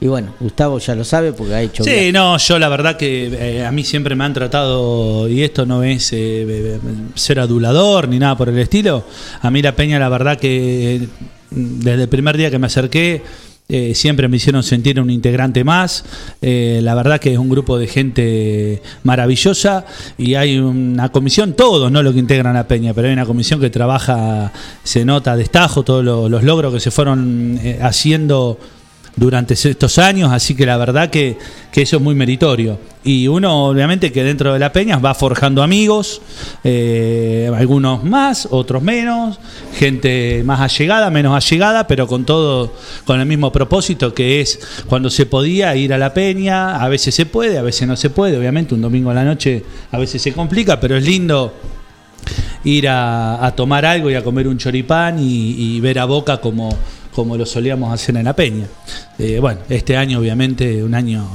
Speaker 2: Y bueno, Gustavo ya lo sabe porque ha hecho.
Speaker 7: Sí, no, yo la verdad que eh, a mí siempre me han tratado, y esto no es eh, eh, ser adulador ni nada por el estilo, a mí la Peña la verdad que desde el primer día que me acerqué, eh, siempre me hicieron sentir un integrante más. Eh, la verdad que es un grupo de gente maravillosa y hay una comisión, todos, no lo que integran la Peña, pero hay una comisión que trabaja, se nota a destajo todos lo- los logros que se fueron eh, haciendo durante estos años, así que la verdad que, que eso es muy meritorio. Y uno, obviamente, que dentro de la Peña va forjando amigos, eh, algunos más, otros menos, gente más allegada, menos allegada, pero con todo, con el mismo propósito que es cuando se podía ir a la Peña, a veces se puede, a veces no se puede, obviamente, un domingo a la noche a veces se complica, pero es lindo ir a, tomar algo y a comer un choripán y, y ver a Boca como, como lo solíamos hacer en la Peña. Eh, bueno, este año obviamente un año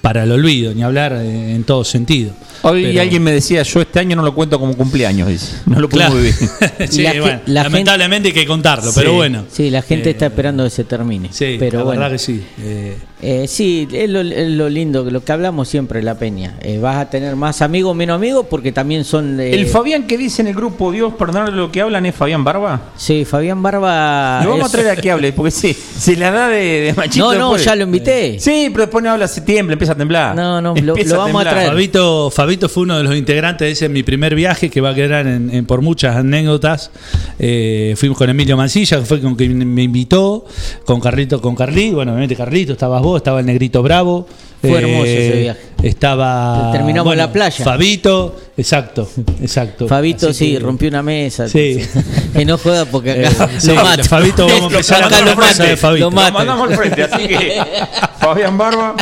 Speaker 7: para el olvido, ni hablar eh, en todo sentido.
Speaker 1: Hoy
Speaker 7: Pero-
Speaker 1: alguien me decía, yo este año no lo cuento como cumpleaños, dice. No lo puedo
Speaker 7: Claro.
Speaker 1: vivir.
Speaker 7: Sí,
Speaker 2: La ge-
Speaker 7: bueno,
Speaker 2: la
Speaker 7: lamentablemente hay que contarlo,
Speaker 1: Sí.
Speaker 7: pero bueno.
Speaker 2: Sí, la gente
Speaker 7: Eh,
Speaker 2: está esperando que se termine.
Speaker 7: Sí,
Speaker 2: pero
Speaker 7: la
Speaker 2: bueno.
Speaker 7: verdad que sí. Eh,
Speaker 2: Eh, sí, es lo, es lo lindo, lo que hablamos siempre la peña. Eh, vas a tener más amigos, menos amigos, porque también son.
Speaker 1: El Fabián que dice en el grupo, Dios, perdonarle lo que hablan, es Fabián Barba.
Speaker 2: Sí, Fabián Barba...
Speaker 1: Lo vamos a traer a que hable, porque sí, se la da de, de machito.
Speaker 2: No, no,
Speaker 1: después.
Speaker 2: ya lo invité.
Speaker 1: Sí, pero después no habla, se tiembla, empieza a temblar.
Speaker 2: No, no, lo-
Speaker 1: Empieza
Speaker 2: lo vamos a traer.
Speaker 7: Fabito, Fabito Fabito fue uno de los integrantes de ese mi primer viaje que va a quedar en, por muchas anécdotas. Eh, fuimos con Emilio Mancilla, que fue con quien me invitó, con Carlito, con Carlí, bueno, obviamente Carlito, estabas vos, estaba el Negrito Bravo. Eh,
Speaker 2: Fue hermoso ese viaje.
Speaker 7: Estaba.
Speaker 2: Terminamos en la playa.
Speaker 7: Fabito, exacto, exacto.
Speaker 2: Fabito
Speaker 7: Así
Speaker 2: sí,
Speaker 7: que-
Speaker 2: rompió una mesa.
Speaker 7: Sí.
Speaker 2: Que no juega porque acá
Speaker 7: Eh,
Speaker 2: lo mato.
Speaker 7: Fabito, vamos a empezar
Speaker 2: Acá
Speaker 7: a
Speaker 2: lo mato,
Speaker 7: de Fabito.
Speaker 2: lo
Speaker 1: Lo
Speaker 2: mato.
Speaker 1: mandamos al frente, así que Fabián Barba.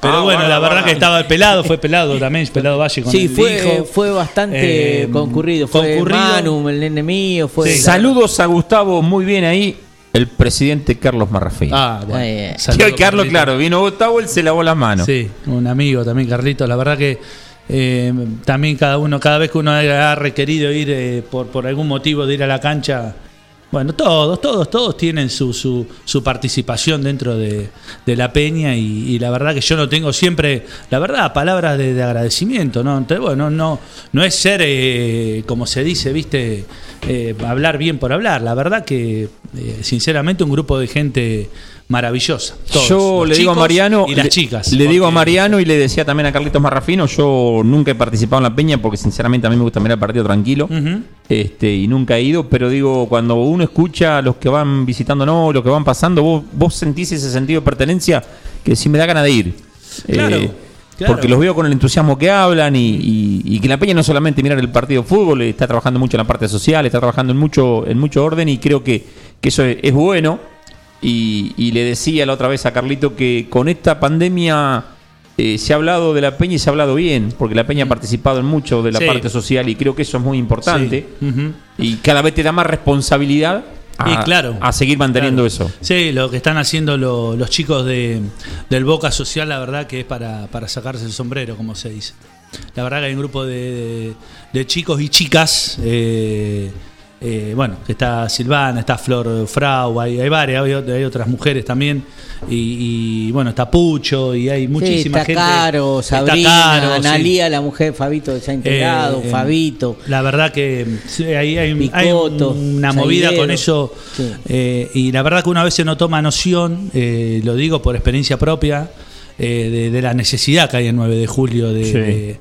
Speaker 7: Pero
Speaker 1: Ah,
Speaker 7: bueno, la verdad que estaba el pelado, fue pelado también, pelado Valle con
Speaker 2: Sí,
Speaker 7: el
Speaker 2: fue,
Speaker 7: hijo.
Speaker 2: fue bastante
Speaker 7: Eh,
Speaker 2: concurrido. Fue
Speaker 7: concurrido.
Speaker 2: Manu, el nene mío, fue.
Speaker 7: Sí.
Speaker 1: Saludos a Gustavo, muy bien ahí. El presidente Carlos Marrafín.
Speaker 7: Ah, bueno.
Speaker 1: Hoy Carlos,
Speaker 7: Carlito.
Speaker 1: claro, vino Gustavo, él se lavó las manos.
Speaker 7: Sí, un amigo también, Carlitos. La verdad que eh, también cada uno, cada vez que uno ha requerido ir eh, por, por algún motivo de ir a la cancha, bueno, todos, todos, todos tienen su, su, su participación dentro de, de la peña y, y la verdad que yo no tengo siempre, la verdad, palabras de, de agradecimiento, ¿no? Entonces, bueno, no, no es ser, eh, como se dice, viste, eh, hablar bien por hablar. La verdad que, eh, sinceramente, un grupo de gente maravillosa. todos,
Speaker 1: yo le digo a Mariano
Speaker 7: y las chicas.
Speaker 1: Le digo a Mariano y le decía también a Carlitos Marrafino, yo nunca he participado en la peña porque sinceramente a mí me gusta mirar el partido tranquilo. Este, y nunca he ido, pero digo, cuando uno escucha a los que van visitándonos, los que van pasando, vos, vos sentís ese sentido de pertenencia que sí me da ganas de ir.
Speaker 7: Claro,
Speaker 1: Eh,
Speaker 7: claro.
Speaker 1: Porque los veo con el entusiasmo que hablan y, y- y que la Peña no solamente mirar el partido de fútbol, está trabajando mucho en la parte social, está trabajando en mucho, en mucho orden y creo que, que eso es, es bueno. Y, y le decía la otra vez a Carlito que con esta pandemia eh, se ha hablado de la Peña y se ha hablado bien, porque la Peña ha participado en mucho de la
Speaker 7: Sí.
Speaker 1: parte social y creo que eso es muy importante.
Speaker 7: Sí.
Speaker 1: Y cada vez te da más responsabilidad a,
Speaker 7: claro.
Speaker 1: a seguir manteniendo
Speaker 7: Claro.
Speaker 1: eso.
Speaker 7: Sí, lo que están haciendo lo- los chicos de, del Boca Social, la verdad que es para, para sacarse el sombrero, como se dice. La verdad que hay un grupo de, de- de chicos y chicas, eh, eh, bueno, que está Silvana, está Flor Frau, hay, hay varias, hay, hay otras mujeres también, y, y, bueno, está Pucho, y hay muchísima
Speaker 2: sí, está
Speaker 7: gente.
Speaker 2: Caro,
Speaker 7: Está
Speaker 2: Sabrina,
Speaker 7: Caro, sí.
Speaker 2: Analía, la mujer de Fabito que se ha integrado,
Speaker 7: Eh,
Speaker 2: Fabito.
Speaker 7: La verdad que sí, ahí hay, hay
Speaker 2: Picoto,
Speaker 7: una movida con eso.
Speaker 2: Sí.
Speaker 7: eh, y la verdad que una vez se no toma noción, eh, lo digo por experiencia propia, eh, de, de la necesidad que hay el 9 de julio de,
Speaker 1: Sí.
Speaker 7: de-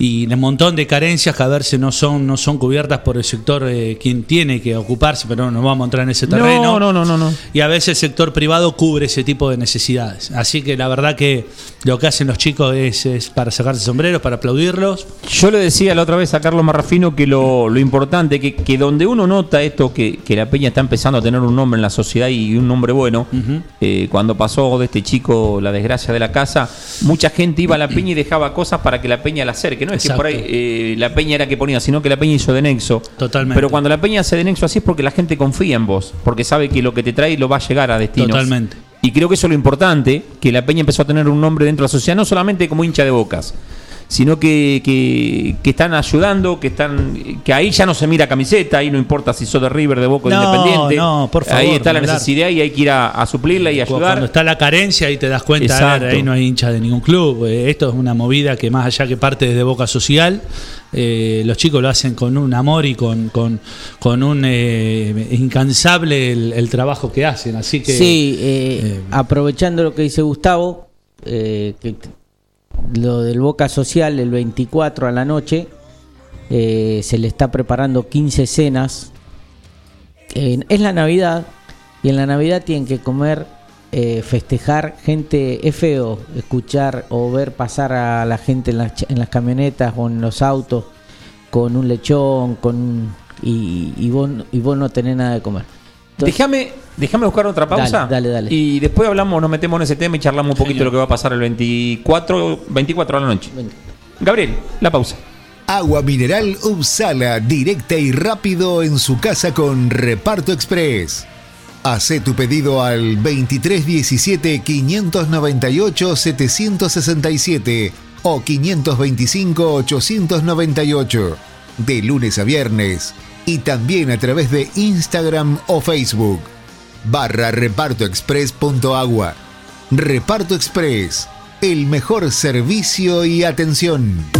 Speaker 7: y de un montón de carencias que a verse no son, no son cubiertas por el sector eh, quien tiene que ocuparse, pero no, no vamos a entrar en ese terreno.
Speaker 1: No, no, no, no, no.
Speaker 7: Y a veces el sector privado cubre ese tipo de necesidades. Así que la verdad que lo que hacen los chicos es, es para sacarse sombreros, para aplaudirlos.
Speaker 1: Yo le decía la otra vez a Carlos Marrafino que lo, lo importante, que, que donde uno nota esto, que, que la Peña está empezando a tener un nombre en la sociedad y un nombre bueno, eh, cuando pasó de este chico la desgracia de la casa, mucha gente iba a la Peña y dejaba cosas para que la Peña la acerque. No es que por ahí eh, la Peña era que ponía, sino que la Peña hizo de nexo.
Speaker 7: Totalmente.
Speaker 1: Pero cuando la Peña hace de nexo así es porque la gente confía en vos, porque sabe que lo que te trae lo va a llegar a destino.
Speaker 7: Totalmente.
Speaker 1: Y creo que eso es lo importante, que la Peña empezó a tener un nombre dentro de la sociedad, no solamente como hincha de bocas, sino que, que, que están ayudando, que están que ahí ya no se mira camiseta, ahí no importa si sos de River, de Boca o de
Speaker 7: No,
Speaker 1: Independiente.
Speaker 7: no, por favor,
Speaker 1: Ahí está la
Speaker 7: hablar.
Speaker 1: necesidad y hay que ir a, a suplirla y ayudar.
Speaker 7: Cuando está la carencia ahí te das cuenta, a ver,
Speaker 1: Exacto.
Speaker 7: ahí no hay hincha de ningún club. Eh, Esto es una movida que más allá que parte desde Boca Social, eh, los chicos lo hacen con un amor y con, con, con un eh, incansable el, el trabajo que hacen. Así que
Speaker 2: sí, eh,
Speaker 7: eh,
Speaker 2: aprovechando lo que dice Gustavo, eh, que lo del Boca Social el 24 a la noche, eh, se le está preparando 15 cenas. Eh, es la Navidad y en la Navidad tienen que comer, eh, festejar gente. Es feo escuchar o ver pasar a la gente en las, en las camionetas o en los autos con un lechón, con y, y vos, y vos no tenés nada de comer.
Speaker 1: Déjame, déjame buscar otra pausa.
Speaker 2: Dale, dale, dale.
Speaker 1: Y después hablamos, nos metemos en ese tema y charlamos un poquito de lo que va a pasar el 24, 24 a la noche. Gabriel, la pausa.
Speaker 8: Agua mineral Upsala, directa y rápido en su casa con Reparto Express. Hacé tu pedido al 2317 598 767 o 525 898 de lunes a viernes y también a través de Instagram o Facebook barra repartoexpress.agua. Reparto Express, el mejor servicio y atención.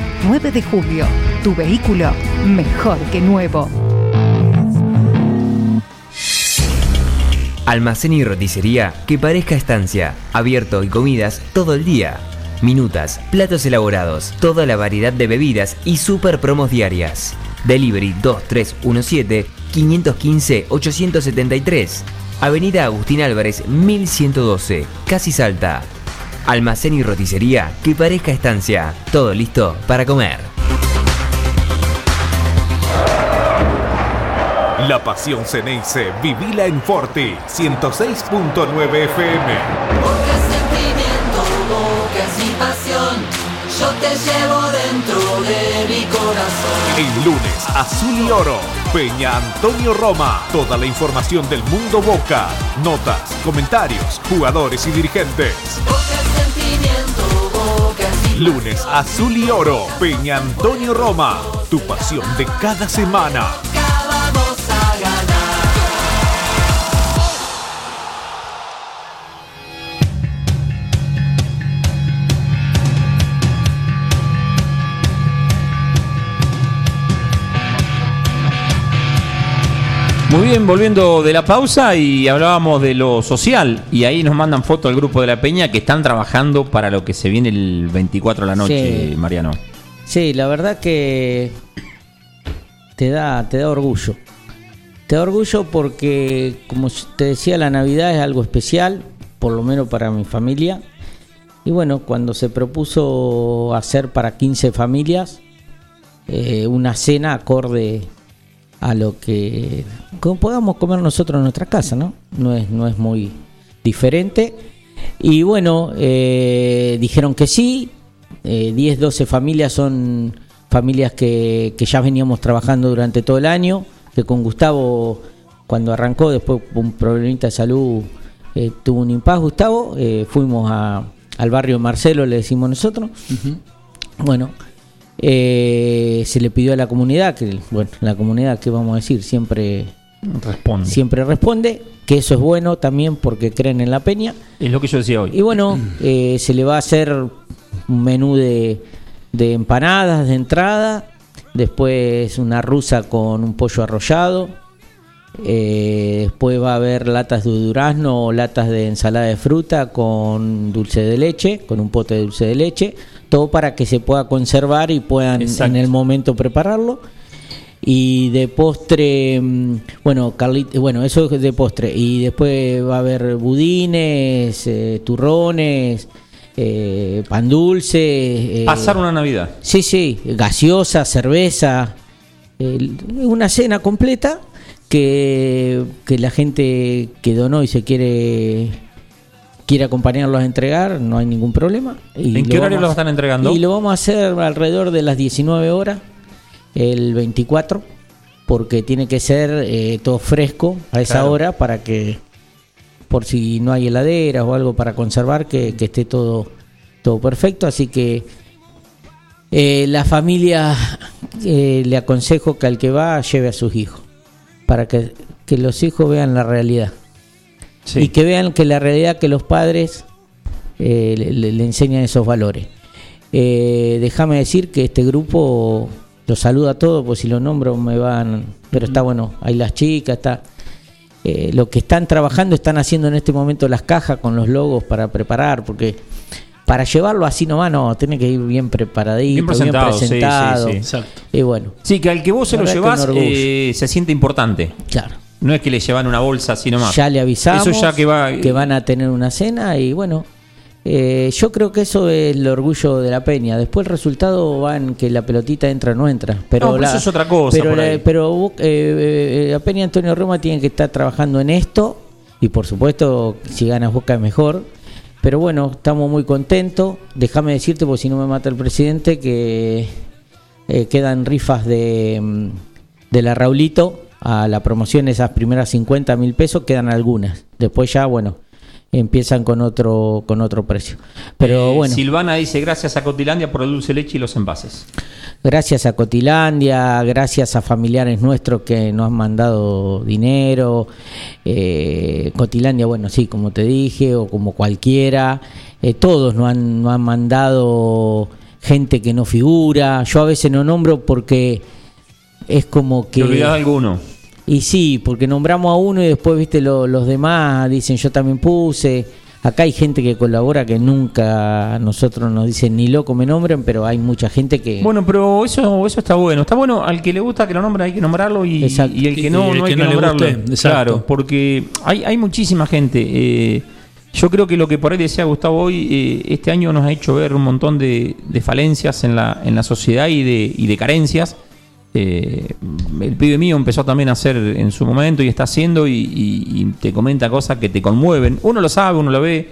Speaker 5: 9 de julio. Tu vehículo mejor que nuevo.
Speaker 9: Almacén y roticería que parezca estancia. Abierto y comidas todo el día. Minutas, platos elaborados, toda la variedad de bebidas y super promos diarias. Delivery 2317-515-873. Avenida Agustín Álvarez 1112, Casi Salta. Almacén y roticería que parezca estancia. Todo listo para comer.
Speaker 3: La pasión Ceneice, vivila en Forti, 106.9 FM.
Speaker 6: Porque sentimiento, bocas y pasión, yo te llevo dentro de mi corazón.
Speaker 3: El lunes, Azul y Oro, Peña Antonio Roma. Toda la información del mundo Boca, notas, comentarios, jugadores y dirigentes. Lunes, Azul y Oro, Peña Antonio Roma. Tu pasión de cada semana.
Speaker 1: Muy bien, volviendo de la pausa y hablábamos de lo social y ahí nos mandan foto al grupo de la Peña que están trabajando para lo que se viene el 24 de la noche,
Speaker 2: Sí.
Speaker 1: Mariano.
Speaker 2: Sí, la verdad que te da, te da orgullo. Te da orgullo porque, como te decía, la Navidad es algo especial, por lo menos para mi familia. Y bueno, cuando se propuso hacer para 15 familias eh, una cena acorde a lo que como podamos comer nosotros en nuestra casa, ¿no? No es, no es muy diferente. Y bueno, eh, dijeron que sí. Eh, 10, 12 familias son familias que, que ya veníamos trabajando durante todo el año. Que con Gustavo, cuando arrancó, después un problemita de salud, eh, tuvo un impas Gustavo. eh, fuimos a- al barrio Marcelo, le decimos nosotros. Bueno, eh, se le pidió a la comunidad, que bueno, la comunidad, ¿qué vamos a decir? Siempre
Speaker 1: Responde.
Speaker 2: siempre responde, que eso es bueno también porque creen en la peña.
Speaker 1: Es lo que yo decía hoy.
Speaker 2: Y bueno, eh, se le va a hacer un menú de, de empanadas de entrada, después una rusa con un pollo arrollado, eh, después va a haber latas de durazno o latas de ensalada de fruta con dulce de leche, con un pote de dulce de leche, todo para que se pueda conservar y puedan
Speaker 1: Exacto.
Speaker 2: en el momento prepararlo. Y de postre, mm, bueno, bueno, eso es de postre. Y después va a haber budines, eh, turrones, eh, pan dulce. eh,
Speaker 1: Pasar una Navidad.
Speaker 2: Sí, sí, gaseosa, cerveza, una cena completa que, que la gente que donó y se quiere quiere acompañarlos a entregar, no hay ningún problema. Y
Speaker 1: ¿En qué horario los están entregando?
Speaker 2: Y lo vamos a hacer alrededor de las 19 horas, el 24, porque tiene que ser eh, todo fresco a esa
Speaker 1: Claro.
Speaker 2: hora para que, por si no hay heladeras o algo para conservar, que, que esté todo, todo perfecto. Así que eh, la familia eh, le aconsejo que al que va lleve a sus hijos, para que, que los hijos vean la realidad.
Speaker 1: Sí.
Speaker 2: Y que vean que la realidad que los padres eh, le, le- le enseñan esos valores. Eh, Déjame decir que este grupo los saluda a todos, pues si lo nombro me van... Pero está bueno, hay las chicas, está... eh, lo que están trabajando, están haciendo en este momento las cajas con los logos para preparar, porque para llevarlo así nomás no, tiene que ir bien preparadito,
Speaker 1: Bien presentado, sí, sí,
Speaker 2: presentado.
Speaker 1: sí.
Speaker 7: Exacto.
Speaker 2: Y bueno,
Speaker 1: Sí, que al que vos se lo llevas eh, se siente importante.
Speaker 2: claro.
Speaker 1: No es que le llevan una bolsa así nomás.
Speaker 2: Ya le avisamos
Speaker 1: Eso ya que va.
Speaker 2: van a tener una cena y bueno, eh, yo creo que eso es el orgullo de la Peña. Después el resultado va en que la pelotita entra o no entra. Pero
Speaker 1: No, pero
Speaker 2: la-
Speaker 1: eso es otra cosa
Speaker 2: Pero, la- pero eh, eh, la Peña Antonio Roma tiene que estar trabajando en esto y por supuesto si ganas Boca es mejor. Pero bueno, estamos muy contentos. Déjame decirte, porque si no me mata el presidente, que eh, quedan rifas de, mm, de la Raulito a la promoción, esas primeras 50 mil pesos, quedan algunas. Después ya, bueno, empiezan con otro con otro precio. Pero
Speaker 1: Eh,
Speaker 2: bueno,
Speaker 1: Silvana dice: Gracias a Cotilandia por el dulce leche y los envases.
Speaker 2: gracias a Cotilandia, gracias a familiares nuestros que nos han mandado dinero. eh, Cotilandia, bueno, sí, como te dije, o como cualquiera. eh, todos nos han, nos han mandado gente que no figura. Yo a veces no nombro porque es como que...
Speaker 1: ¿Te alguno?
Speaker 2: Y sí, porque nombramos a uno y después, viste, lo- los demás dicen yo también puse. Acá hay gente que colabora que nunca a nosotros nos dicen ni loco me nombren, pero hay mucha gente que...
Speaker 1: Bueno, pero eso, eso está bueno. Está bueno, al que le gusta que lo nombren hay que nombrarlo y, y el que
Speaker 7: Y
Speaker 1: no,
Speaker 7: el
Speaker 1: no hay
Speaker 7: que no
Speaker 1: nombrarlo. Claro, porque hay, hay muchísima gente. eh, yo creo que lo que por ahí decía Gustavo hoy, eh, este año nos ha hecho ver un montón de, de falencias en la, en la sociedad y de, y de carencias. Eh, el pibe mío empezó también a hacer en su momento y está haciendo y, y- y te comenta cosas que te conmueven. Uno lo sabe, uno lo ve,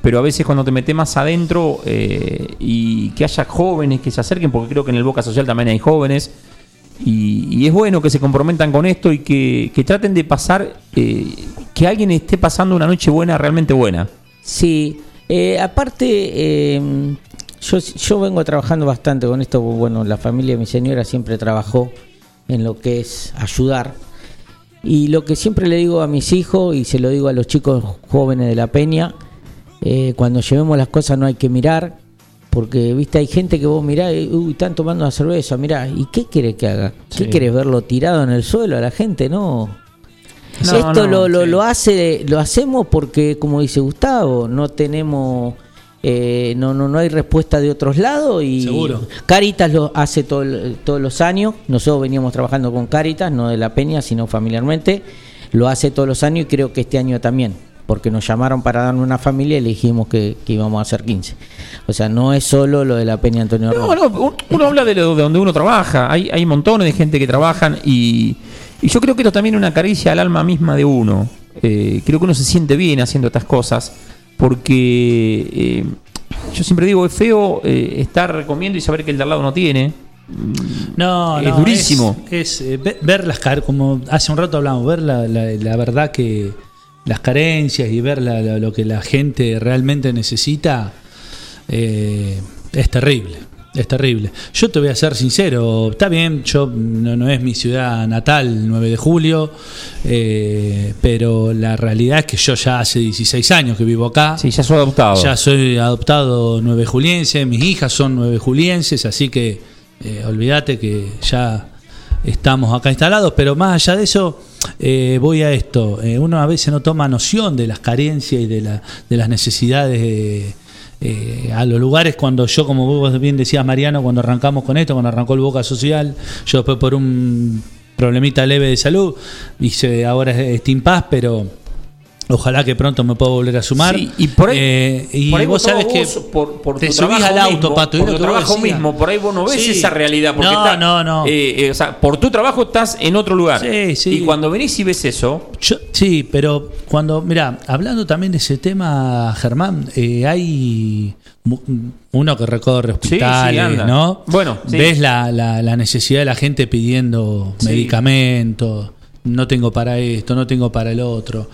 Speaker 1: pero a veces cuando te metes más adentro eh, y que haya jóvenes que se acerquen, porque creo que en el Boca Social también hay jóvenes, y, y es bueno que se comprometan con esto y que, que traten de pasar, eh, que alguien esté pasando una noche buena, realmente buena.
Speaker 2: Sí, aparte, yo, yo vengo trabajando bastante con esto. Bueno, la familia de mi señora siempre trabajó en lo que es ayudar. Y lo que siempre le digo a mis hijos y se lo digo a los chicos jóvenes de la peña, eh, cuando llevemos las cosas no hay que mirar, porque viste hay gente que vos mirás y uy, están tomando una cerveza, mirá, ¿y qué quiere que haga? ¿Qué
Speaker 1: Sí.
Speaker 2: querés verlo tirado en el suelo a la gente? No.
Speaker 1: No,
Speaker 2: Esto
Speaker 1: no,
Speaker 2: lo, lo,
Speaker 1: sí.
Speaker 2: lo hace, lo hacemos porque, como dice Gustavo, no tenemos, eh, no, no, no hay respuesta de otros lados y
Speaker 7: Seguro.
Speaker 2: Caritas lo hace todo todos los años. Nosotros veníamos trabajando con Caritas, no de la Peña, sino familiarmente. Lo hace todos los años y creo que este año también, porque nos llamaron para darnos una familia y le dijimos que, que íbamos a hacer 15. O sea, no es solo lo de la Peña Antonio
Speaker 1: No, no, un- uno habla de, lo, de donde uno trabaja. Hay, hay montones de gente que trabajan y, y yo creo que esto también es una caricia al alma misma de uno. Eh, creo que uno se siente bien haciendo estas cosas porque eh, yo siempre digo, es feo eh, estar comiendo y saber que el de al lado no tiene.
Speaker 7: No,
Speaker 1: Es
Speaker 7: no,
Speaker 1: durísimo.
Speaker 7: Es, es, eh, ve- ver las car como hace un rato hablamos, ver la, la- la verdad que las carencias y ver la- la- lo que la gente realmente necesita eh, es terrible. Es terrible. Yo te voy a ser sincero, está bien, yo no, no es mi ciudad natal, 9 de julio, eh, pero la realidad es que yo ya hace 16 años que vivo acá.
Speaker 1: Sí, ya soy adoptado.
Speaker 7: Ya soy adoptado nueve juliense, mis hijas son nueve julienses, así que eh, olvídate que ya estamos acá instalados, pero más allá de eso, eh, voy a esto. Eh, uno a veces no toma noción de las carencias y de, la- de las necesidades de, eh, a los lugares cuando yo, como vos bien decías, Mariano, cuando arrancamos con esto, cuando arrancó el Boca Social, yo después por un problemita leve de salud, hice ahora este pero Ojalá que pronto me pueda volver a sumar.
Speaker 1: Sí, y por ahí,
Speaker 7: Eh, y
Speaker 1: por ahí
Speaker 7: vos sabés que
Speaker 1: por, por
Speaker 7: te subís al auto,
Speaker 1: mismo,
Speaker 7: Pato,
Speaker 1: por tu trabajo mismo, por ahí vos no ves
Speaker 7: Sí.
Speaker 1: esa realidad. Porque
Speaker 7: No,
Speaker 1: está-
Speaker 7: no, no.
Speaker 1: eh, eh, o sea, por tu trabajo estás en otro lugar.
Speaker 7: Sí, sí.
Speaker 1: Y cuando venís y ves eso,
Speaker 7: Yo- sí, pero cuando, mira, hablando también de ese tema, Germán, eh, hay uno que recorre
Speaker 1: Sí, sí,
Speaker 7: hospitales. ¿no?
Speaker 1: Bueno,
Speaker 7: ves la, la- la necesidad de la gente pidiendo medicamentos, no tengo para esto, no tengo para el otro.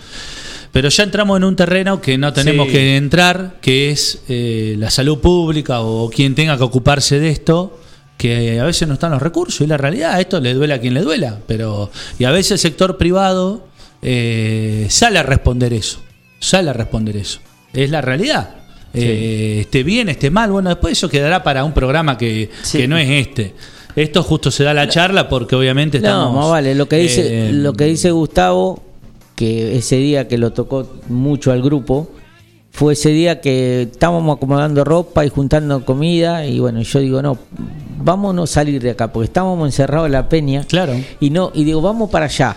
Speaker 7: Pero ya entramos en un terreno que no tenemos
Speaker 1: Sí.
Speaker 7: que entrar, que es eh, la salud pública o quien tenga que ocuparse de esto, que a veces no están los recursos y la realidad, esto le duele a quien le duela, pero y a veces el sector privado eh, sale a responder eso, sale a responder eso, es la realidad. Eh, esté bien, esté mal, bueno, después eso quedará para un programa que,
Speaker 1: Sí.
Speaker 7: que no es este. Esto justo se da la charla porque obviamente estamos...
Speaker 2: No, más vale, lo que dice,
Speaker 7: eh,
Speaker 2: lo que dice Gustavo, que ese día que lo tocó mucho al grupo, fue ese día que estábamos acomodando ropa y juntando comida, y bueno, yo digo, no, vámonos a salir de acá, porque estábamos encerrados en la peña,
Speaker 7: Claro.
Speaker 2: y no, y digo, vamos para allá,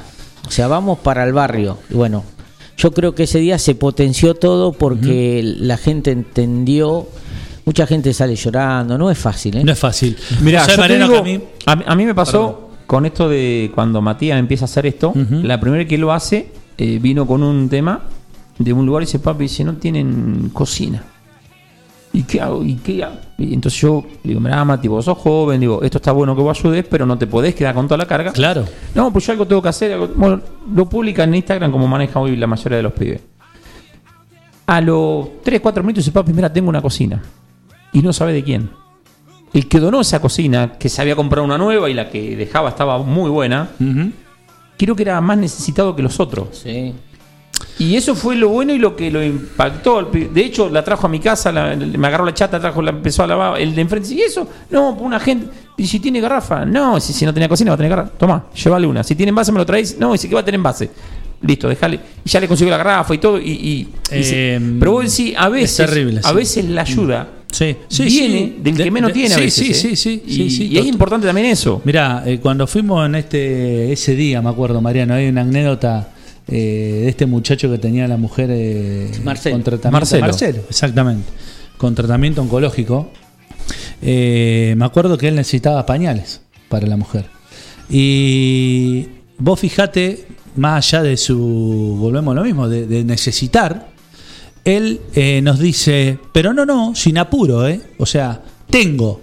Speaker 2: o sea, vamos para el barrio, y bueno, yo creo que ese día se potenció todo porque la gente entendió, mucha gente sale llorando, no es fácil, ¿eh?
Speaker 7: No es fácil.
Speaker 1: Mira, digo,
Speaker 7: que a mí-
Speaker 1: a, mí, me pasó con esto de cuando Matías empieza a hacer esto, la primera que lo hace, eh, vino con un tema de un lugar y dice, papi, dice, no tienen cocina. ¿Y qué hago? ¿Y qué hago? Y entonces yo digo, mira, Mati, vos sos joven, digo, esto está bueno que vos ayudes, pero no te podés quedar con toda la carga.
Speaker 7: Claro.
Speaker 1: No, pues yo algo tengo que hacer. algo- Bueno, lo publica en Instagram como maneja hoy la mayoría de los pibes. A los 3, 4 minutos dice, papi, mira, tengo una cocina. Y no sabe de quién. El que donó esa cocina, que se había comprado una nueva y la que dejaba estaba muy buena,
Speaker 7: Ujú.
Speaker 1: Creo que era más necesitado que los otros.
Speaker 2: Sí.
Speaker 1: Y eso fue lo bueno y lo que lo impactó. De hecho, la trajo a mi casa, la- me agarró la chata, trajo, la empezó a lavar. El de enfrente ¿y eso? No, pues una gente. Y si tiene garrafa, no, si, si no tenía cocina va a tener garrafa. Toma, llévale una. Si tiene envase, me lo traéis. No, dice que va a tener envase. Listo, déjale. Y ya le consiguió la garrafa y todo. Y, y- y dice-
Speaker 7: Eh,
Speaker 1: pero vos decís, a veces,
Speaker 7: terrible,
Speaker 1: a
Speaker 7: sí.
Speaker 1: veces la ayuda
Speaker 7: Sí, sí,
Speaker 1: viene
Speaker 7: sí.
Speaker 1: del que menos
Speaker 7: de-
Speaker 1: tiene a veces.
Speaker 7: sí,
Speaker 1: ¿eh?
Speaker 7: sí, sí,
Speaker 1: Y,
Speaker 7: sí,
Speaker 1: y es importante también eso.
Speaker 7: Mirá, eh, cuando fuimos en este ese día, me acuerdo, Mariano, hay una anécdota eh, de este muchacho que tenía la mujer eh,
Speaker 2: Marcelo.
Speaker 7: con tratamiento.
Speaker 1: Marcelo.
Speaker 7: exactamente. Con tratamiento oncológico. Me acuerdo que él necesitaba pañales para la mujer. Y vos fijate, más allá de su, volvemos a lo mismo, de, de necesitar, él eh, nos dice, pero no, no, sin apuro, ¿eh? O sea, tengo.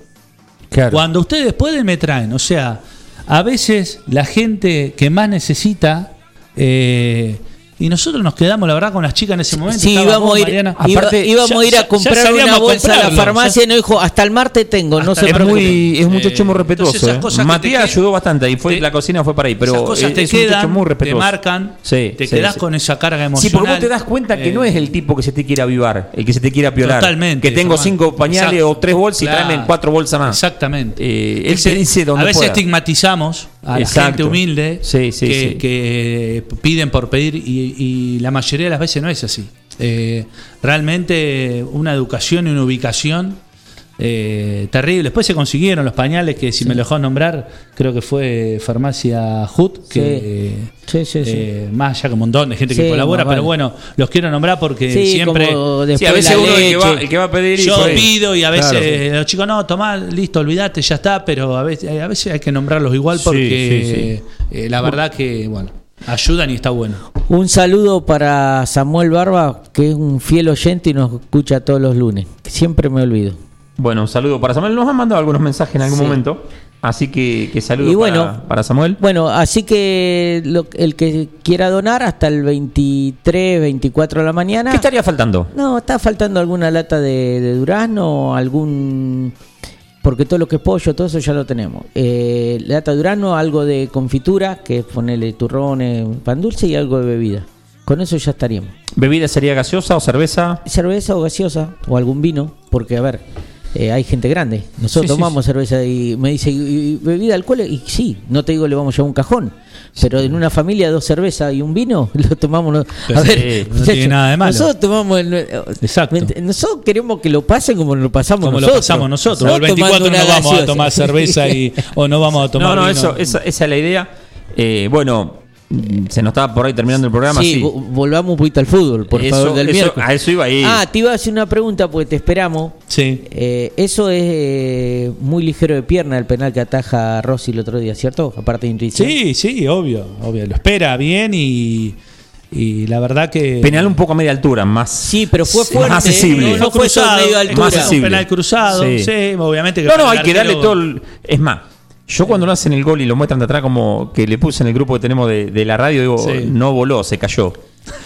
Speaker 7: Cuando ustedes pueden, me traen. O sea, a veces la gente que más necesita. eh, y nosotros nos quedamos, la verdad, con las chicas en ese momento.
Speaker 2: Sí, íbamos,
Speaker 7: vos,
Speaker 2: a ir,
Speaker 7: Mariana.
Speaker 2: iba-
Speaker 7: Aparte,
Speaker 2: íbamos
Speaker 7: ya-
Speaker 2: a ir
Speaker 7: ya-
Speaker 2: a
Speaker 7: ya
Speaker 2: comprar una bolsa a la farmacia y nos dijo, hasta el martes tengo, no
Speaker 7: Hasta
Speaker 2: se
Speaker 1: Es, muy, es un muchacho
Speaker 7: Eh,
Speaker 1: muy respetuoso. ¿eh? Matías
Speaker 7: te
Speaker 1: ayudó bastante. Y fue,
Speaker 7: te-
Speaker 1: la cocina fue para ahí. Pero
Speaker 7: esas cosas
Speaker 1: es-
Speaker 7: te
Speaker 1: es un muchacho muy
Speaker 7: te
Speaker 1: respetuoso.
Speaker 7: marcan,
Speaker 1: Sí,
Speaker 7: te
Speaker 1: sí,
Speaker 7: quedás
Speaker 1: sí.
Speaker 7: con esa carga
Speaker 1: Sí,
Speaker 7: emocional.
Speaker 1: porque vos te das cuenta que
Speaker 7: Eh,
Speaker 1: no es el tipo que se te quiere avivar, el que se te quiere piolar.
Speaker 7: Totalmente.
Speaker 1: Que tengo cinco pañales
Speaker 7: Exacto.
Speaker 1: o tres bolsas y
Speaker 7: Claro.
Speaker 1: tráeme cuatro bolsas más.
Speaker 7: Exactamente.
Speaker 1: Eh, él te dice donde
Speaker 7: A veces estigmatizamos a la gente humilde
Speaker 1: Sí, sí,
Speaker 7: que,
Speaker 1: sí.
Speaker 7: que piden por pedir y, y la mayoría de las veces no es así. Eh, realmente una educación y una ubicación eh, terrible. Después se consiguieron los pañales que si me lo dejó nombrar, creo que fue Farmacia Hut, que
Speaker 2: Sí, sí, sí.
Speaker 7: eh, más allá que un montón de gente
Speaker 2: Sí,
Speaker 7: que colabora, pero
Speaker 2: vale.
Speaker 7: bueno, los quiero nombrar porque
Speaker 2: Sí,
Speaker 7: siempre...
Speaker 1: a veces uno el que, va,
Speaker 2: leche.
Speaker 1: el que va a pedir
Speaker 7: Yo pido y a veces
Speaker 1: Claro.
Speaker 7: los chicos, no, tomá, listo, olvídate, ya está, pero a veces, a veces hay que nombrarlos igual
Speaker 1: Sí,
Speaker 7: porque eh, la verdad que, bueno, ayudan y está bueno.
Speaker 2: Un saludo para Samuel Barba, que es un fiel oyente y nos escucha todos los lunes. Siempre me olvido.
Speaker 1: Bueno, un saludo para Samuel. Nos han mandado algunos mensajes en algún
Speaker 2: Sí.
Speaker 1: momento. Así que, que saludo
Speaker 2: Y bueno,
Speaker 1: para, para Samuel.
Speaker 2: Bueno, así que lo- el que quiera donar hasta el 23, 24 de la mañana.
Speaker 1: ¿Qué estaría faltando?
Speaker 2: No, está faltando alguna lata de, de durazno, algún... Porque todo lo que es pollo, todo eso ya lo tenemos. Eh, lata de durazno, algo de confitura, que es ponerle turrones, pan dulce y algo de bebida. Con eso ya estaríamos.
Speaker 1: ¿Bebida sería gaseosa o cerveza?
Speaker 2: Cerveza o gaseosa, o algún vino, porque a ver, eh, hay gente grande. Nosotros
Speaker 1: Sí, sí,
Speaker 2: tomamos cerveza y me dice, ¿y, y bebida alcohólica? Y sí, no te digo le vamos a llevar un cajón. Pero en una familia, dos cervezas y un vino, lo tomamos. no-
Speaker 7: Pero
Speaker 2: a
Speaker 7: sí,
Speaker 2: ver,
Speaker 7: no tiene nada de malo.
Speaker 2: Nosotros tomamos. el-
Speaker 7: Exacto.
Speaker 2: Nosotros queremos que lo pasen como lo pasamos
Speaker 7: Como lo
Speaker 2: nosotros.
Speaker 7: pasamos nosotros. el 24
Speaker 2: tomando
Speaker 7: no vamos a tomar cerveza y, o no vamos a tomar
Speaker 1: no, no,
Speaker 7: vino.
Speaker 1: eso, esa, esa es la idea. Eh, bueno, se nos estaba por ahí terminando el programa.
Speaker 2: sí,
Speaker 1: Sí,
Speaker 2: vo- volvamos un poquito al fútbol, por
Speaker 1: Eso-
Speaker 2: favor, del
Speaker 1: eso-
Speaker 2: miércoles.
Speaker 1: a eso iba a ir.
Speaker 2: Ah, te iba a hacer una pregunta porque te esperamos.
Speaker 7: Sí.
Speaker 2: Eh, eso es eh, muy ligero de pierna el penal que ataja Rossi el otro día, ¿cierto? Aparte de intuición.
Speaker 7: Sí, sí, obvio, obvio. Lo espera bien y, y la verdad que.
Speaker 1: penal un poco a media altura, más.
Speaker 2: Sí, pero fue fuerte,
Speaker 1: Más accesible.
Speaker 2: no- no fue todo medio altura.
Speaker 1: Más
Speaker 7: un
Speaker 1: accesible.
Speaker 7: penal cruzado,
Speaker 1: Sí.
Speaker 7: sí, obviamente que
Speaker 1: No, no, hay que darle todo. el- Es más, yo cuando lo hacen el gol y lo muestran de atrás, como que le puse en el grupo que tenemos de, de la radio, digo,
Speaker 7: Sí.
Speaker 1: no voló, se cayó.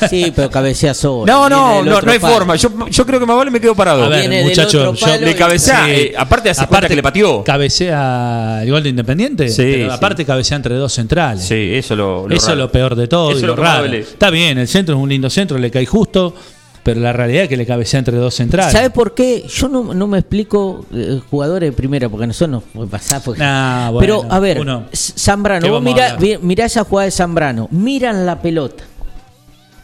Speaker 2: Sí, pero cabecea solo.
Speaker 1: No, no, no, no hay
Speaker 2: palo.
Speaker 1: forma. Yo, yo creo que más vale me quedo parado.
Speaker 7: A ver,
Speaker 2: Viene del
Speaker 7: muchacho,
Speaker 2: otro
Speaker 7: yo-
Speaker 2: palo
Speaker 1: Le cabecea,
Speaker 7: Sí.
Speaker 1: eh, aparte hace cuenta que le pateó.
Speaker 7: Cabecea el gol de Independiente.
Speaker 1: Sí,
Speaker 7: pero
Speaker 1: sí.
Speaker 7: aparte cabecea entre dos centrales.
Speaker 1: Sí, eso lo, lo
Speaker 7: Eso es lo peor de todo
Speaker 1: Eso
Speaker 7: y
Speaker 1: es
Speaker 7: lo, raro. Está bien, el centro es un lindo centro, le cae justo, pero la realidad es que le cabecea entre dos centrales.
Speaker 2: ¿Sabes por qué? Yo no, no me explico eh, jugadores de primera, porque nosotros nos pasar. porque-
Speaker 7: Nah, bueno,
Speaker 2: Pero, a ver, Zambrano,
Speaker 7: ¿Qué
Speaker 2: vos mirá, mirá esa jugada de Zambrano, miran la pelota.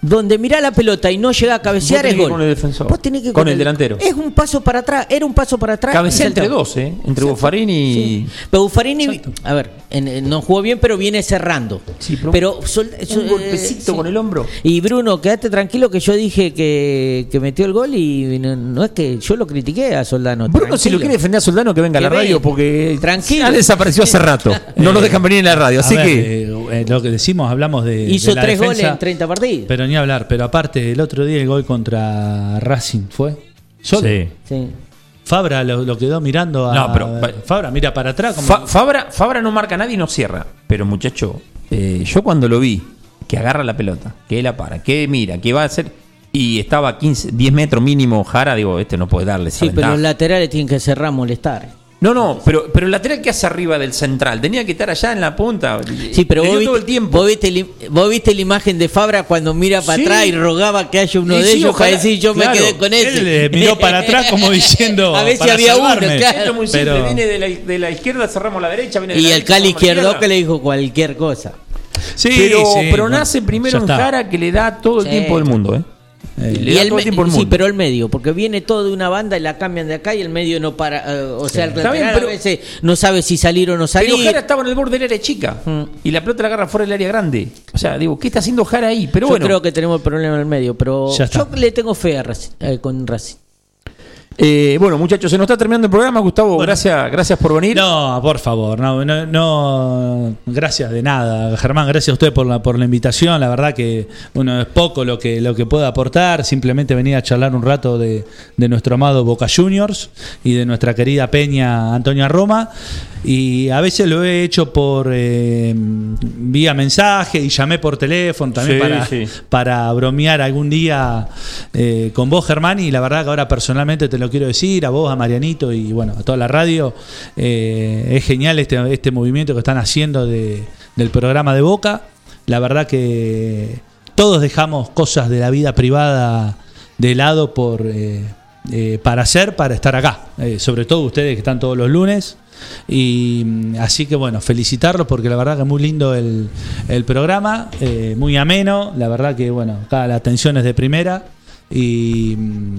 Speaker 2: Donde mirá la pelota y no llega a cabecear es
Speaker 1: que
Speaker 2: gol.
Speaker 1: con el defensor.
Speaker 2: Vos tenés que ir
Speaker 1: Con el delantero.
Speaker 2: Es un paso para atrás, era un paso para atrás.
Speaker 1: Cabecea entre dos, ¿eh? Entre Buffarini y.
Speaker 2: Sí. Pero Buffarini, a ver, en- en- no jugó bien, pero viene cerrando.
Speaker 1: Sí, pero
Speaker 2: pero sol-
Speaker 1: un
Speaker 2: eh,
Speaker 1: golpecito
Speaker 2: sí.
Speaker 1: con el hombro.
Speaker 2: Y Bruno, quédate tranquilo que yo dije que, que metió el gol y no, no es que yo lo critiqué a Soldano.
Speaker 1: Bruno, si lo quiere defender a Soldano, que venga a la radio, porque
Speaker 2: Tranquilo.
Speaker 1: ya desapareció hace rato. No lo dejan venir en la radio. Así
Speaker 7: ver,
Speaker 1: que.
Speaker 7: eh, eh, lo que decimos, hablamos de.
Speaker 2: Hizo
Speaker 7: de la
Speaker 2: tres
Speaker 7: defensa,
Speaker 2: goles en 30 partidos.
Speaker 7: Pero ni hablar, pero aparte, el otro día el gol contra Racing fue. Solo.
Speaker 1: Sí.
Speaker 2: Sí.
Speaker 7: Fabra lo, lo quedó mirando a.
Speaker 1: No, pero-
Speaker 7: Fabra mira para atrás. Como,
Speaker 1: Fa- Fabra, Fabra no marca a nadie y no cierra. Pero muchacho, eh, yo cuando lo vi, que agarra la pelota, que la para, que mira, que va a hacer. Y estaba a 15, 10 metros mínimo Jara, digo, este no puede darle esa
Speaker 2: Sí, pero los laterales tienen que cerrar, molestar.
Speaker 1: No, no, pero, pero el lateral que hace arriba del central tenía que estar allá en la punta.
Speaker 2: Sí, pero vos viste,
Speaker 1: todo el tiempo.
Speaker 2: vos viste vos viste la imagen de Fabra cuando mira para
Speaker 1: Sí.
Speaker 2: atrás y rogaba que haya uno
Speaker 1: Y
Speaker 2: de
Speaker 1: sí,
Speaker 2: ellos
Speaker 1: ojalá,
Speaker 2: para decir yo
Speaker 1: claro.
Speaker 2: me quedé con ese.
Speaker 7: Él, eh, miró para atrás como diciendo,
Speaker 2: A ver si había
Speaker 7: salvarme.
Speaker 2: uno, claro.
Speaker 1: es muy simple,
Speaker 7: Pero-
Speaker 1: viene de la, de la izquierda, cerramos la derecha, viene de
Speaker 2: Y
Speaker 1: la
Speaker 2: el
Speaker 1: derecha,
Speaker 2: Cali izquierdo que le dijo cualquier cosa.
Speaker 7: Sí,
Speaker 1: pero,
Speaker 7: sí,
Speaker 1: pero
Speaker 7: bueno,
Speaker 1: nace primero en. Jara que le da todo el
Speaker 2: Sí.
Speaker 1: tiempo del mundo, ¿eh?
Speaker 2: Y el
Speaker 1: el del
Speaker 2: sí, pero el medio, porque viene todo de una banda y la cambian de acá y el medio no para. eh, o sea, el lateral
Speaker 1: bien, pero-
Speaker 2: a veces no sabe si salir o no salir.
Speaker 1: Pero Jara estaba en el borde del área chica
Speaker 2: Mm.
Speaker 1: y la pelota la agarra fuera del área grande. O sea, digo, ¿qué está haciendo Jara ahí? Pero
Speaker 2: Yo
Speaker 1: bueno,
Speaker 2: creo que tenemos el problema en el medio, pero yo le tengo fe a Racing, eh, con Racing.
Speaker 1: Eh, bueno, muchachos, se nos está terminando el programa. Gustavo, gracias, gracias por venir.
Speaker 7: No, por favor, no, no, no, gracias de nada, Germán, gracias a usted por la, por la invitación, la verdad que bueno, es poco lo que, lo que puedo aportar, simplemente venía a charlar un rato de, de nuestro amado Boca Juniors y de nuestra querida Peña Antonia Roma, y a veces lo he hecho por eh, vía mensaje y llamé por teléfono también
Speaker 1: Sí,
Speaker 7: para,
Speaker 1: sí.
Speaker 7: para bromear algún día eh, con vos, Germán, y la verdad que ahora personalmente te lo quiero decir, a vos, a Marianito y bueno, a toda la radio, eh, es genial este, este movimiento que están haciendo de- del programa de Boca. La verdad que todos dejamos cosas de la vida privada de lado por, eh, eh, para hacer, para estar acá. Sobre todo ustedes que están todos los lunes. Y mm, así que bueno, felicitarlos porque la verdad que es muy lindo el, el programa, muy ameno, la verdad que bueno, acá la atención es de primera y, mm,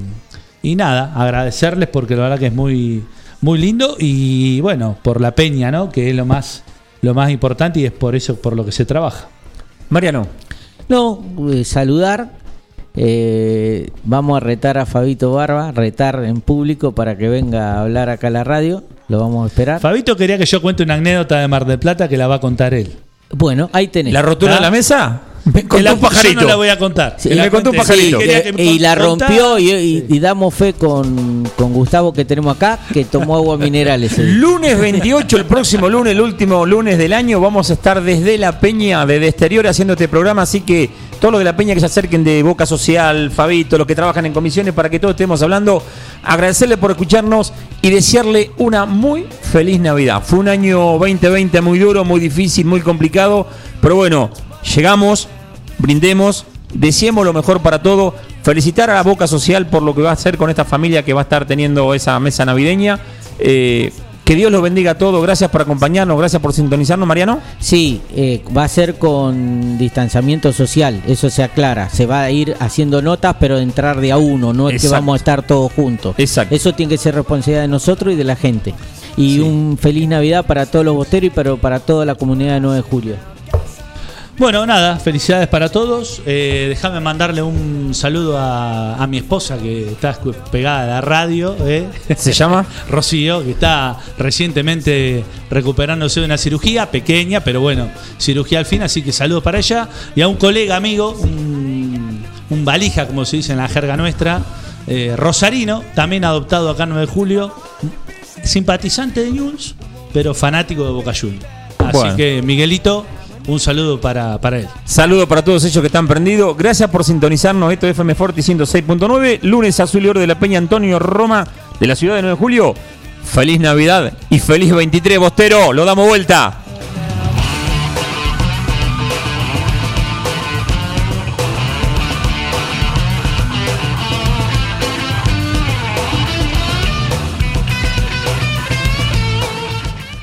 Speaker 7: y nada, agradecerles porque la verdad que es muy, muy lindo y bueno, por la peña, ¿no? Que es lo más, lo más importante y es por eso por lo que se trabaja.
Speaker 1: Mariano,
Speaker 2: No, eh, saludar. eh, vamos a retar a Fabito Barba, retar en público para que venga a hablar acá a la radio. Lo vamos a esperar.
Speaker 7: Fabito quería que yo cuente una anécdota de Mar del Plata que la va a contar él.
Speaker 2: Bueno, ahí tenés.
Speaker 1: ¿la rotura de la mesa? Me contó
Speaker 7: la-
Speaker 1: un pajarito.
Speaker 7: Yo no la voy a contar.
Speaker 2: Sí,
Speaker 7: Que la
Speaker 1: me contó un pajarito.
Speaker 7: Sí, quería que
Speaker 2: y la rompió y, y- y damos fe con, con Gustavo que tenemos acá, que tomó agua mineral ese día.
Speaker 1: Lunes 28, el próximo lunes, el último lunes del año, vamos a estar desde la Peña, desde exterior, haciendo este programa. Así que todos los de la Peña que se acerquen de Boca Social, Fabito, los que trabajan en comisiones, para que todos estemos hablando, agradecerle por escucharnos y desearle una muy feliz Navidad. Fue un año 2020 muy duro, muy difícil, muy complicado, pero bueno, llegamos, brindemos, deseemos lo mejor para todo. Felicitar a la Boca Social por lo que va a hacer con esta familia que va a estar teniendo esa mesa navideña. Eh, que Dios los bendiga a todos. Gracias por acompañarnos, gracias por sintonizarnos, Mariano.
Speaker 2: Sí, eh, va a ser con distanciamiento social, eso se aclara. Se va a ir haciendo notas, pero de entrar de a uno, no es que vamos a estar todos juntos.
Speaker 1: Exacto.
Speaker 2: Eso tiene que ser responsabilidad de nosotros y de la gente. Y un feliz Navidad para todos los bosteros y para, para toda la comunidad de 9 de julio.
Speaker 7: Bueno, nada, felicidades para todos. Eh, déjame mandarle un saludo a, a mi esposa que está pegada a la radio. ¿eh?
Speaker 1: ¿Se llama?
Speaker 7: Rocío, que está recientemente recuperándose de una cirugía pequeña, pero bueno, cirugía al fin, así que saludos para ella. Y a un colega amigo, un, un valija, como se dice en la jerga nuestra, eh, Rosarino, también adoptado acá en 9 de julio, simpatizante de News, pero fanático de Boca Juniors. Así
Speaker 1: Bueno.
Speaker 7: que Miguelito, un saludo para, para él.
Speaker 1: Saludo para todos ellos que están prendidos. Gracias por sintonizarnos. Esto es FM Forti 106.9. Lunes azul y oro de la Peña Antonio Roma de la ciudad de 9 de julio. Feliz Navidad y feliz 23 Bostero. Lo damos vuelta.